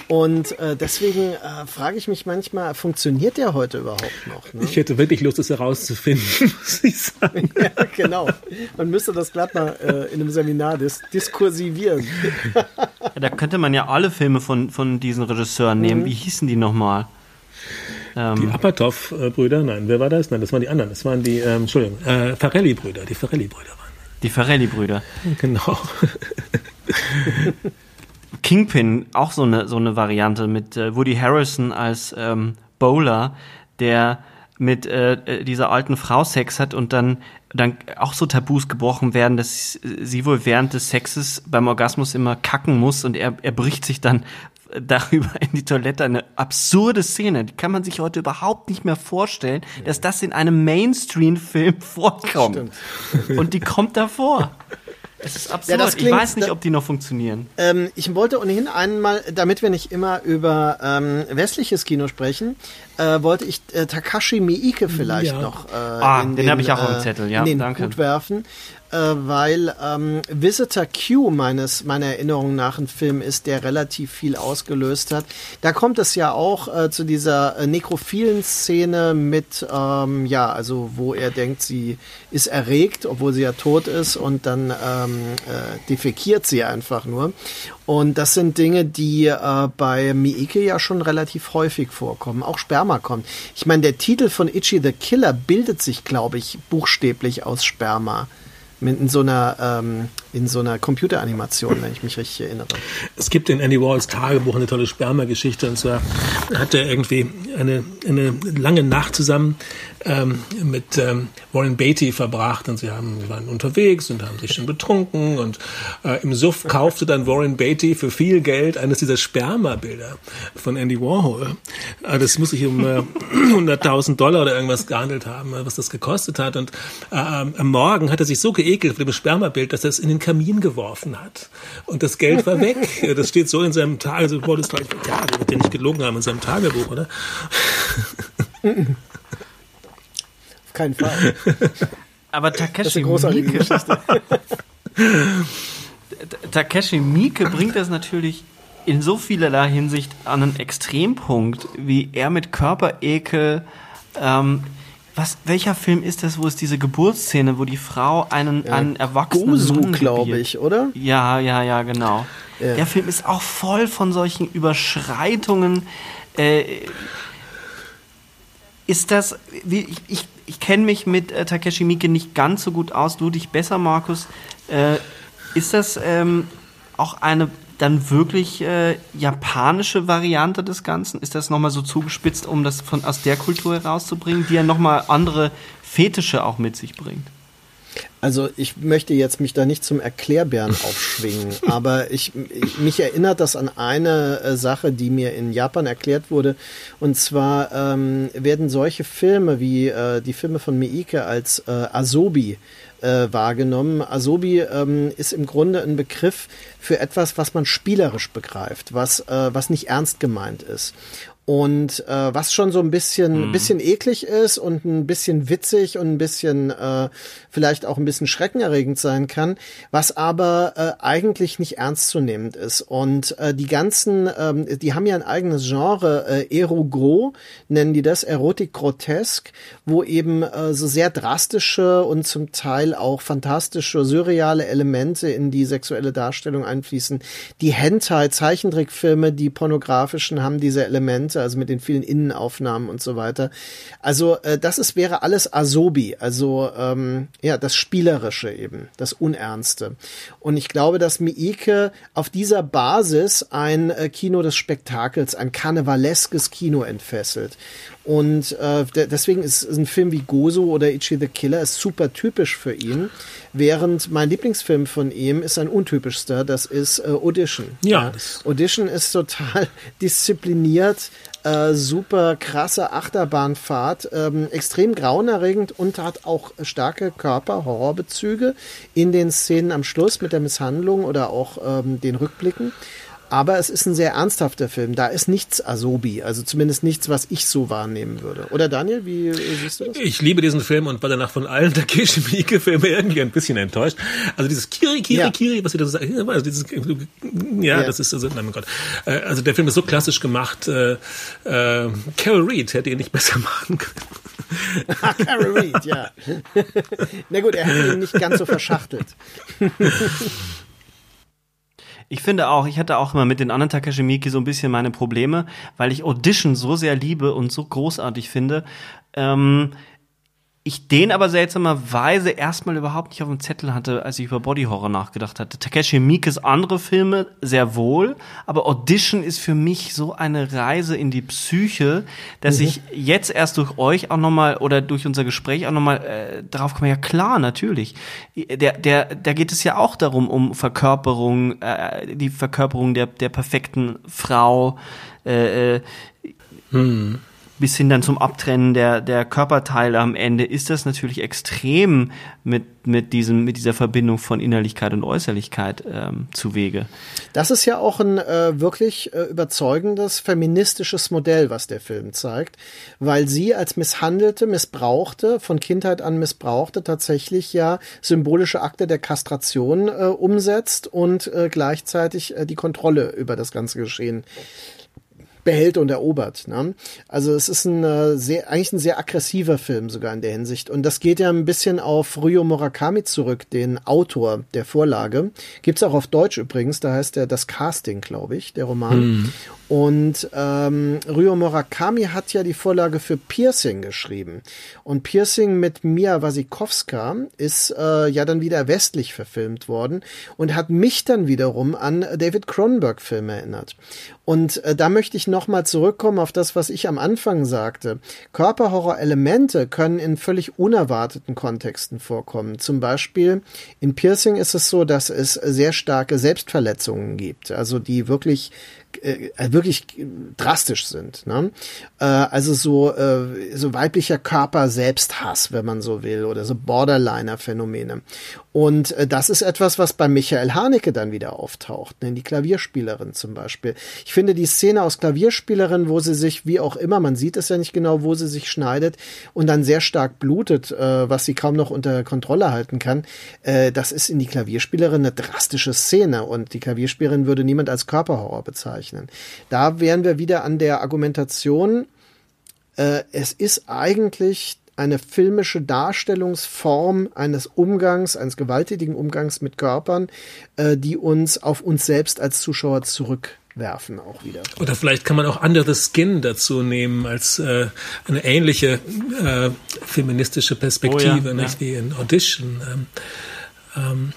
Und äh, deswegen äh, frage ich mich manchmal, funktioniert der heute überhaupt noch? Ne? Ich hätte wirklich Lust, das herauszufinden, [laughs] muss ich sagen. [laughs] ja, genau. Man müsste das glatt mal äh, in einem Seminar dis diskursivieren. Ja, da könnte man ja alle Filme von, von diesen Regisseuren nehmen. Wie hießen die nochmal? Die Ähm, Apatow-Brüder, nein, wer war das? Nein, das waren die anderen. Das waren die, ähm, Entschuldigung, äh, Farelli-Brüder. Die Farelli-Brüder waren. die Farelli-Brüder. Genau. [laughs] Kingpin, auch so eine, so eine Variante mit äh, Woody Harrison als ähm, Bowler, der mit äh, äh, dieser alten Frau Sex hat und dann, dann auch so Tabus gebrochen werden, dass sie wohl während des Sexes beim Orgasmus immer kacken muss und er, er bricht sich dann darüber in die Toilette. Eine absurde Szene, die kann man sich heute überhaupt nicht mehr vorstellen, dass das in einem Mainstream-Film vorkommt. Und die kommt davor. Es ist absurd. ich klingt- weiß nicht, ob die noch funktionieren. Ähm, ich wollte ohnehin einmal, damit wir nicht immer über ähm, westliches Kino sprechen, äh, wollte ich äh, Takashi Miike vielleicht Ja. noch äh, Ah, in den den, hab ich auch auf dem äh, Zettel, ja, in den danke. Hut werfen, äh, weil ähm, Visitor Q meines meiner Erinnerung nach ein Film ist, der relativ viel ausgelöst hat. Da kommt es ja auch äh, zu dieser äh, nekrophilen Szene mit, ähm, ja, also wo er denkt, sie ist erregt, obwohl sie ja tot ist und dann ähm, äh, defekiert sie einfach nur. Und das sind Dinge, die äh, bei Miike ja schon relativ häufig vorkommen. Auch Sperma kommt. Ich meine, der Titel von Itchy the Killer bildet sich, glaube ich, buchstäblich aus Sperma. Mit in so einer, ähm, in so einer Computeranimation, wenn ich mich richtig erinnere. Es gibt in Andy Warhols Tagebuch eine tolle Sperma-Geschichte. Und zwar hat er irgendwie eine, eine lange Nacht zusammen ähm, mit ähm, Warren Beatty verbracht. Und sie haben, waren unterwegs und haben sich schon betrunken. Und äh, im Suff kaufte dann Warren Beatty für viel Geld eines dieser Sperma-Bilder von Andy Warhol. Äh, das muss sich um äh, 100.000 Dollar oder irgendwas gehandelt haben, was das gekostet hat. Und äh, am Morgen hat er sich so geekelt von dem Spermabild, dass er es in den Kamin geworfen hat. Und das Geld war weg. [laughs] Das steht so in seinem Tage. Also, das gleich, ja, der wird ja nicht gelogen haben in seinem Tagebuch, oder? Auf keinen Fall. Aber Das ist Takeshi Miike. [laughs] Takeshi Miike bringt das natürlich in so vielerlei Hinsicht an einen Extrempunkt, wie er mit Körperekel. Ähm, was, welcher Film ist das, wo es diese Geburtsszene, wo die Frau einen, einen erwachsenen Mann glaube ich, oder? Ja, ja, ja, genau. Ja. Der Film ist auch voll von solchen Überschreitungen. Äh, ist das, ich, ich, ich kenne mich mit äh, Takeshi Miike nicht ganz so gut aus, du dich besser, Markus. Äh, ist das ähm, auch eine dann wirklich äh, japanische Variante des Ganzen? Ist das nochmal so zugespitzt, um das von, aus der Kultur herauszubringen, die ja nochmal andere Fetische auch mit sich bringt? Also ich möchte jetzt mich da nicht zum Erklärbären [laughs] aufschwingen, aber ich, ich mich erinnert das an eine äh, Sache, die mir in Japan erklärt wurde. Und zwar ähm, werden solche Filme wie äh, die Filme von Miike als äh, Asobi äh, wahrgenommen. Asobi ähm, ist im Grunde ein Begriff für etwas, was man spielerisch begreift, was, äh, was nicht ernst gemeint ist. Und äh, was schon so ein bisschen, bisschen eklig ist und ein bisschen witzig und ein bisschen äh, vielleicht auch ein bisschen schreckenerregend sein kann, was aber äh, eigentlich nicht ernstzunehmend ist. Und äh, die ganzen, ähm, die haben ja ein eigenes Genre, äh, Erogro nennen die das, Erotik grotesk, wo eben äh, so sehr drastische und zum Teil auch fantastische, surreale Elemente in die sexuelle Darstellung einfließen. Die Hentai, Zeichentrickfilme, die pornografischen haben diese Elemente, also mit den vielen Innenaufnahmen und so weiter. Also äh, das ist wäre alles Asobi, also ähm, ja das Spielerische eben, das Unernste. Und ich glaube, dass Miike auf dieser Basis ein äh, Kino des Spektakels, ein karnevaleskes Kino entfesselt. Und äh, de- deswegen ist ein Film wie Gozo oder Ichi the Killer ist super typisch für ihn, während mein Lieblingsfilm von ihm ist ein untypischster, das ist äh, Audition. Ja, das- Audition ist total [laughs] diszipliniert, Äh, super krasse Achterbahnfahrt, ähm, extrem grauenerregend und hat auch starke Körper-Horrorbezüge in den Szenen am Schluss mit der Misshandlung oder auch ähm, den Rückblicken. Aber es ist ein sehr ernsthafter Film. Da ist nichts Asobi, also zumindest nichts, was ich so wahrnehmen würde. Oder Daniel, wie siehst du das? Ich liebe diesen Film und war danach von allen Takeshi Miike Filmen irgendwie ein bisschen enttäuscht. Also dieses Kiri, Kiri, ja. Kiri, was sie da sagen, also dieses, ja, ja, das ist, also, nein, mein Gott. Äh, also der Film ist so klassisch gemacht. Äh, äh, Carol Reed hätte ihn nicht besser machen können. Carol Reed, ja. [laughs] [laughs] Na gut, er hat ihn nicht ganz so verschachtelt. [laughs] Ich finde auch, ich hatte auch immer mit den anderen Takashi Miike so ein bisschen meine Probleme, weil ich Audition so sehr liebe und so großartig finde. Ähm, ich den aber seltsamerweise erstmal überhaupt nicht auf dem Zettel hatte, als ich über Body Horror nachgedacht hatte. Takeshi Miikes andere Filme sehr wohl, aber Audition ist für mich so eine Reise in die Psyche, dass mhm. ich jetzt erst durch euch auch nochmal oder durch unser Gespräch auch nochmal äh, darauf komme, ja klar, natürlich. Der, der, da geht es ja auch darum, um Verkörperung, äh, die Verkörperung der, der perfekten Frau, äh, äh hm bis hin dann zum Abtrennen der, der Körperteile am Ende, ist das natürlich extrem mit, mit, diesem, mit dieser Verbindung von Innerlichkeit und Äußerlichkeit ähm, zuwege. Das ist ja auch ein äh, wirklich äh, überzeugendes feministisches Modell, was der Film zeigt, weil sie als misshandelte, missbrauchte, von Kindheit an missbrauchte, tatsächlich ja symbolische Akte der Kastration äh, umsetzt und äh, gleichzeitig äh, die Kontrolle über das ganze Geschehen behält und erobert. Ne? Also es ist ein äh, sehr, eigentlich ein sehr aggressiver Film sogar in der Hinsicht. Und das geht ja ein bisschen auf Ryo Murakami zurück, den Autor der Vorlage. Gibt's auch auf Deutsch übrigens, da heißt er Das Casting, glaube ich, der Roman. Mhm. Und ähm, Ryo Murakami hat ja die Vorlage für Piercing geschrieben. Und Piercing mit Mia Wasikowska ist äh, ja dann wieder westlich verfilmt worden und hat mich dann wiederum an David Cronenberg-Filme erinnert. Und äh, da möchte ich nochmal zurückkommen auf das, was ich am Anfang sagte. Körperhorror-Elemente können in völlig unerwarteten Kontexten vorkommen. Zum Beispiel in Piercing ist es so, dass es sehr starke Selbstverletzungen gibt, also die wirklich äh, wirklich drastisch sind. Ne? Äh, also so, äh, so weiblicher Körper Selbsthass, wenn man so will, oder so Borderliner-Phänomene. Und äh, das ist etwas, was bei Michael Haneke dann wieder auftaucht, ne? die Klavierspielerin zum Beispiel. Ich finde die Szene aus Klavierspielerin, wo sie sich, wie auch immer, man sieht es ja nicht genau, wo sie sich schneidet und dann sehr stark blutet, äh, was sie kaum noch unter Kontrolle halten kann, äh, das ist in die Klavierspielerin eine drastische Szene und die Klavierspielerin würde niemand als Körperhorror bezeichnen. Da wären wir wieder an der Argumentation, äh, es ist eigentlich eine filmische Darstellungsform eines Umgangs, eines gewalttätigen Umgangs mit Körpern, äh, die uns auf uns selbst als Zuschauer zurückwerfen auch wieder. Oder vielleicht kann man auch Under the Skin dazu nehmen als äh, eine ähnliche äh, feministische Perspektive, oh ja, nicht ja. wie in Audition. Ähm, ähm,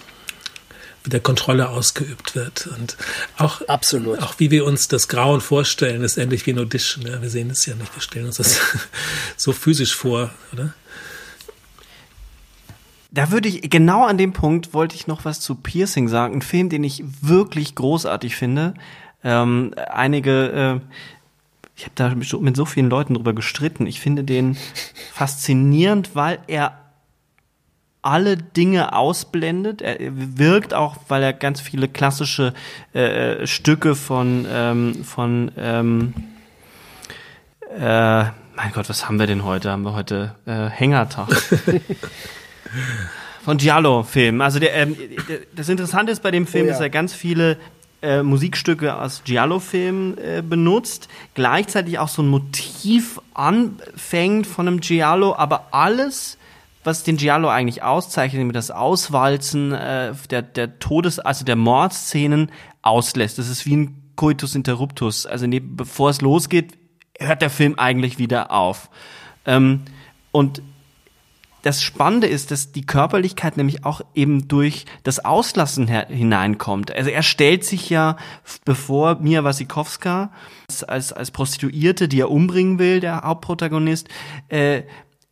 der Kontrolle ausgeübt wird. Und auch, Absolut. auch wie wir uns das Grauen vorstellen, ist ähnlich wie ein Audition. Ja, wir sehen es ja nicht, wir stellen uns das [laughs] so physisch vor, oder? Da würde ich, genau an dem Punkt wollte ich noch was zu Piercing sagen. Ein Film, den ich wirklich großartig finde. Ähm, einige, äh, ich habe da mit so vielen Leuten drüber gestritten. Ich finde den faszinierend, weil er alle Dinge ausblendet. Er wirkt auch, weil er ganz viele klassische äh, Stücke von von, von ähm, äh, mein Gott, was haben wir denn heute? Haben wir heute äh, Hängertag? [laughs] von Giallo-Filmen. Also der, ähm, das Interessante ist bei dem Film, oh ja. dass er ganz viele äh, Musikstücke aus Giallo-Filmen äh, benutzt, gleichzeitig auch so ein Motiv anfängt von einem Giallo, aber alles was den Giallo eigentlich auszeichnet, nämlich das Auswalzen äh, der, der Todes-, also der Mordszenen auslässt. Das ist wie ein Coitus Interruptus. Also neben, bevor es losgeht, hört der Film eigentlich wieder auf. Ähm, und das Spannende ist, dass die Körperlichkeit nämlich auch eben durch das Auslassen hineinkommt. Also er stellt sich ja, bevor Mia Wasikowska als, als Prostituierte, die er umbringen will, der Hauptprotagonist, äh,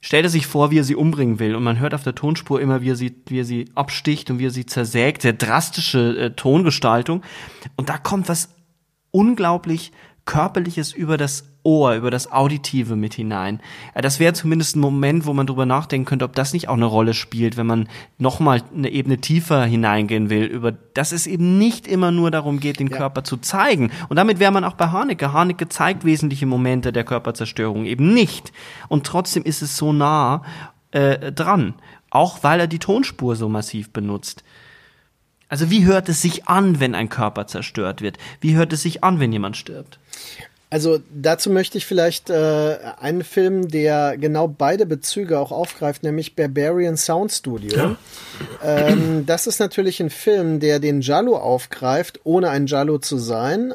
stellt er sich vor, wie er sie umbringen will. Und man hört auf der Tonspur immer, wie er sie, wie er sie absticht und wie er sie zersägt. Sehr drastische äh, Tongestaltung. Und da kommt was unglaublich Körperliches über das Ohr, über das Auditive mit hinein. Ja, das wäre zumindest ein Moment, wo man drüber nachdenken könnte, ob das nicht auch eine Rolle spielt, wenn man nochmal eine Ebene tiefer hineingehen will, über dass es eben nicht immer nur darum geht, den ja. Körper zu zeigen. Und damit wäre man auch bei Haneke. Haneke zeigt wesentliche Momente der Körperzerstörung eben nicht. Und trotzdem ist es so nah äh, dran. Auch weil er die Tonspur so massiv benutzt. Also wie hört es sich an, wenn ein Körper zerstört wird? Wie hört es sich an, wenn jemand stirbt? Also dazu möchte ich vielleicht äh, einen Film, der genau beide Bezüge auch aufgreift, nämlich Barbarian Sound Studio. Ja. Ähm, das ist natürlich ein Film, der den Jallo aufgreift, ohne ein Jallo zu sein,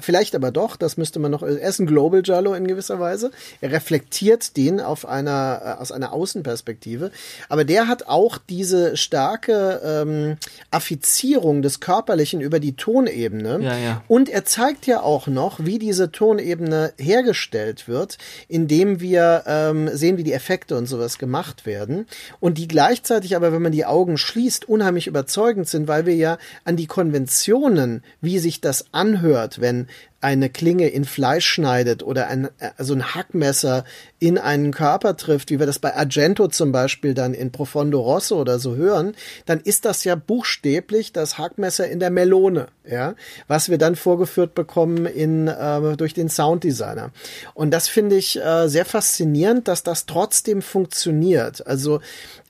Vielleicht aber doch, das müsste man noch, er ist ein Global Jallo in gewisser Weise. Er reflektiert den auf einer, äh, aus einer Außenperspektive. Aber der hat auch diese starke ähm, Affizierung des Körperlichen über die Tonebene. Ja, ja. Und er zeigt ja auch noch, wie diese Tonebene hergestellt wird, indem wir ähm, sehen, wie die Effekte und sowas gemacht werden. Und die gleichzeitig aber, wenn man die Augen schließt, unheimlich überzeugend sind, weil wir ja an die Konventionen, wie sich das anhört, wenn eine Klinge in Fleisch schneidet oder ein, also ein Hackmesser in einen Körper trifft, wie wir das bei Argento zum Beispiel dann in Profondo Rosso oder so hören, dann ist das ja buchstäblich das Hackmesser in der Melone, ja, was wir dann vorgeführt bekommen in, äh, durch den Sounddesigner. Und das finde ich äh, sehr faszinierend, dass das trotzdem funktioniert. Also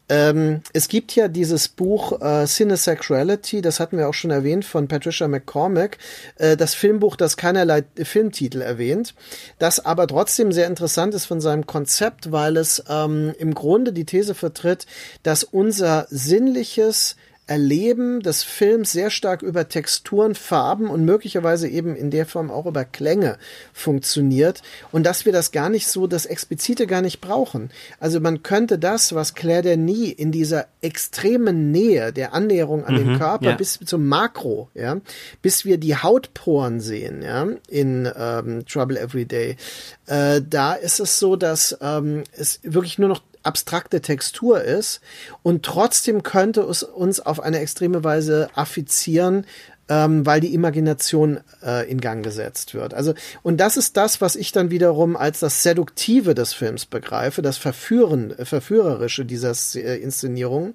ähm, es gibt ja dieses Buch äh, Cinesexuality, das hatten wir auch schon erwähnt, von Patricia McCormack, äh, das Filmbuch, das keinerlei Filmtitel erwähnt, das aber trotzdem sehr interessant ist von seinem Konzept, weil es ähm, im Grunde die These vertritt, dass unser sinnliches Erleben des Films sehr stark über Texturen, Farben und möglicherweise eben in der Form auch über Klänge funktioniert und dass wir das gar nicht so, das Explizite gar nicht brauchen. Also man könnte das, was Claire Denis in dieser extremen Nähe der Annäherung an mhm, den Körper ja. bis zum Makro, ja, bis wir die Hautporen sehen, ja, in ähm, Trouble Every Day, äh, da ist es so, dass ähm, es wirklich nur noch abstrakte Textur ist und trotzdem könnte es uns auf eine extreme Weise affizieren, ähm, weil die Imagination äh, in Gang gesetzt wird. Also und das ist das, was ich dann wiederum als das Seduktive des Films begreife, das Verführen, äh, verführerische dieser äh, Inszenierung,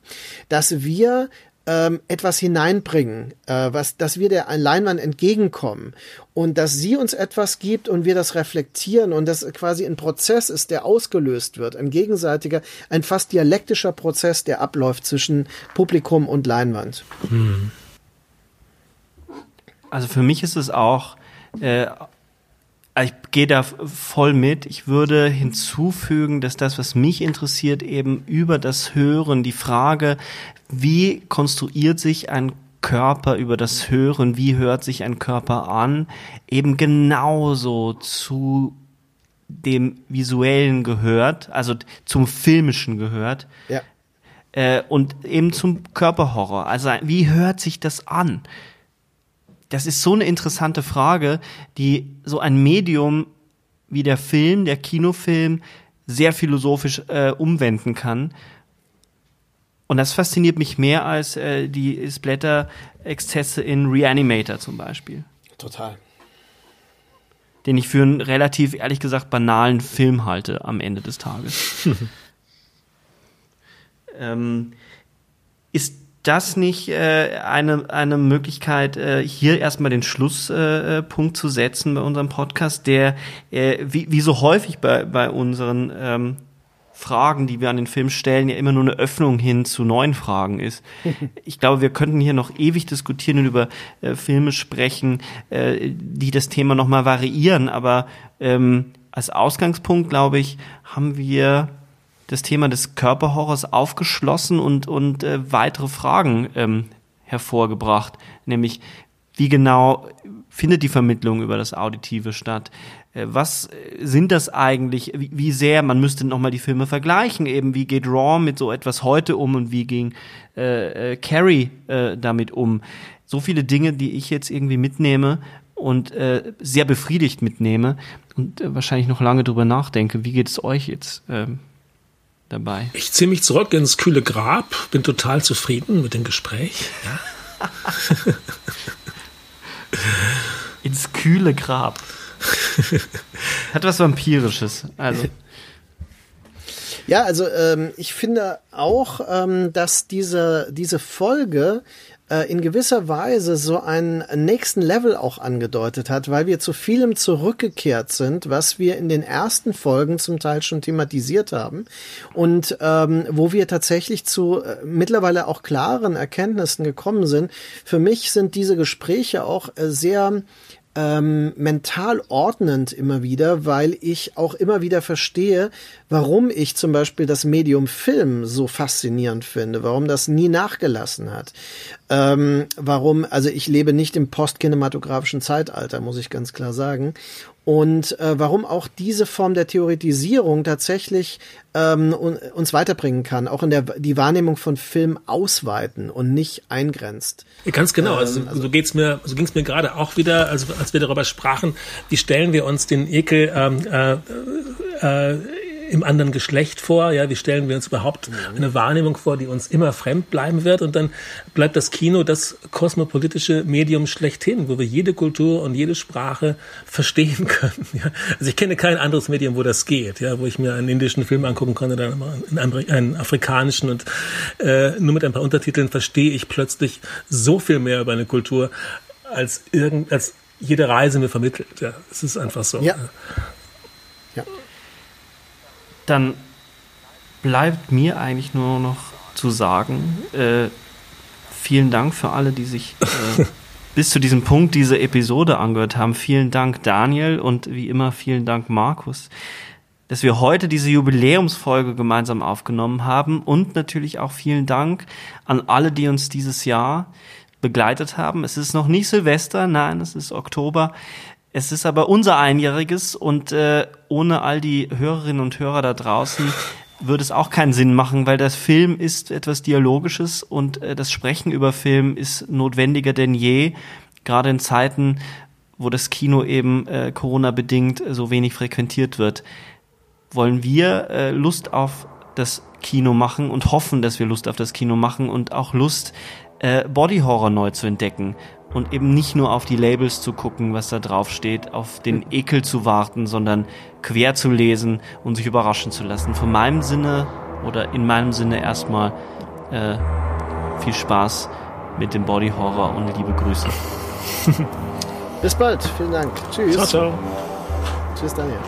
dass wir ähm, etwas hineinbringen, äh, was, dass wir der Leinwand entgegenkommen und dass sie uns etwas gibt und wir das reflektieren und das quasi ein Prozess ist, der ausgelöst wird, ein gegenseitiger, ein fast dialektischer Prozess, der abläuft zwischen Publikum und Leinwand. Hm. Also für mich ist es auch äh, ich gehe da voll mit. Ich würde hinzufügen, dass das, was mich interessiert, eben über das Hören, die Frage, wie konstruiert sich ein Körper über das Hören, wie hört sich ein Körper an, eben genauso zu dem Visuellen gehört, also zum Filmischen gehört. Ja. Äh, und eben zum Körperhorror. Also wie hört sich das an? Das ist so eine interessante Frage, die so ein Medium wie der Film, der Kinofilm, sehr philosophisch äh, umwenden kann. Und das fasziniert mich mehr als äh, die Splatter-Exzesse in Reanimator zum Beispiel. Total. Den ich für einen relativ, ehrlich gesagt, banalen Film halte am Ende des Tages. [laughs] ähm, ist das nicht äh, eine, eine Möglichkeit, äh, hier erstmal den Schlusspunkt äh, zu setzen bei unserem Podcast, der äh, wie, wie so häufig bei, bei unseren ähm, Fragen, die wir an den Film stellen, ja immer nur eine Öffnung hin zu neuen Fragen ist. [laughs] Ich glaube, wir könnten hier noch ewig diskutieren und über äh, Filme sprechen, äh, die das Thema nochmal variieren, aber ähm, als Ausgangspunkt, glaube ich, haben wir das Thema des Körperhorrors aufgeschlossen und, und äh, weitere Fragen ähm, hervorgebracht, nämlich wie genau findet die Vermittlung über das Auditive statt? Äh, was sind das eigentlich? Wie sehr, man müsste nochmal die Filme vergleichen, eben wie geht Raw mit so etwas heute um und wie ging äh, äh, Carrie äh, damit um? So viele Dinge, die ich jetzt irgendwie mitnehme und äh, sehr befriedigt mitnehme und äh, wahrscheinlich noch lange drüber nachdenke. Wie geht es euch jetzt äh, dabei? Ich ziehe mich zurück ins kühle Grab, bin total zufrieden mit dem Gespräch. Ja. [laughs] ins kühle Grab. Hat was Vampirisches. Also. Ja, also ähm, ich finde auch, ähm, dass diese, diese Folge äh, in gewisser Weise so einen nächsten Level auch angedeutet hat, weil wir zu vielem zurückgekehrt sind, was wir in den ersten Folgen zum Teil schon thematisiert haben und ähm, wo wir tatsächlich zu äh, mittlerweile auch klaren Erkenntnissen gekommen sind. Für mich sind diese Gespräche auch äh, sehr ähm, mental ordnend immer wieder, weil ich auch immer wieder verstehe, warum ich zum Beispiel das Medium Film so faszinierend finde, warum das nie nachgelassen hat. Ähm, warum, also ich lebe nicht im postkinematografischen Zeitalter, muss ich ganz klar sagen und äh, warum auch diese Form der Theoretisierung tatsächlich ähm, uns weiterbringen kann, auch in der die Wahrnehmung von Film ausweiten und nicht eingrenzt. Ganz genau. Also, ähm, also so geht's mir, so ging's mir gerade auch wieder, also als wir darüber sprachen, wie stellen wir uns den Ekel ähm, äh, äh, im anderen Geschlecht vor? Ja, wie stellen wir uns überhaupt eine Wahrnehmung vor, die uns immer fremd bleiben wird? Und dann bleibt das Kino das kosmopolitische Medium schlechthin, wo wir jede Kultur und jede Sprache verstehen [laughs] können. Ja? Also ich kenne kein anderes Medium, wo das geht, ja, wo ich mir einen indischen Film angucken konnte, dann einen, einen afrikanischen und äh, nur mit ein paar Untertiteln verstehe ich plötzlich so viel mehr über eine Kultur als irgend als jede Reise mir vermittelt. Ja, es ist einfach so. Ja. ja dann bleibt mir eigentlich nur noch zu sagen, äh, vielen Dank für alle, die sich äh, [laughs] bis zu diesem Punkt diese Episode angehört haben. Vielen Dank Daniel und wie immer vielen Dank Markus, dass wir heute diese Jubiläumsfolge gemeinsam aufgenommen haben und natürlich auch vielen Dank an alle, die uns dieses Jahr begleitet haben. Es ist noch nicht Silvester, nein, es ist Oktober. Es ist aber unser Einjähriges und äh, ohne all die Hörerinnen und Hörer da draußen würde es auch keinen Sinn machen, weil das Film ist etwas Dialogisches und äh, das Sprechen über Film ist notwendiger denn je, gerade in Zeiten, wo das Kino eben äh, Corona-bedingt so wenig frequentiert wird. Wollen wir äh, Lust auf das Kino machen und hoffen, dass wir Lust auf das Kino machen und auch Lust, äh, Body Horror neu zu entdecken und eben nicht nur auf die Labels zu gucken, was da drauf steht, auf den Ekel zu warten, sondern quer zu lesen und sich überraschen zu lassen. Von meinem Sinne oder in meinem Sinne erstmal äh, viel Spaß mit dem Body Horror und liebe Grüße. [laughs] Bis bald, vielen Dank. Tschüss. Ciao, ciao. Tschüss, Daniel.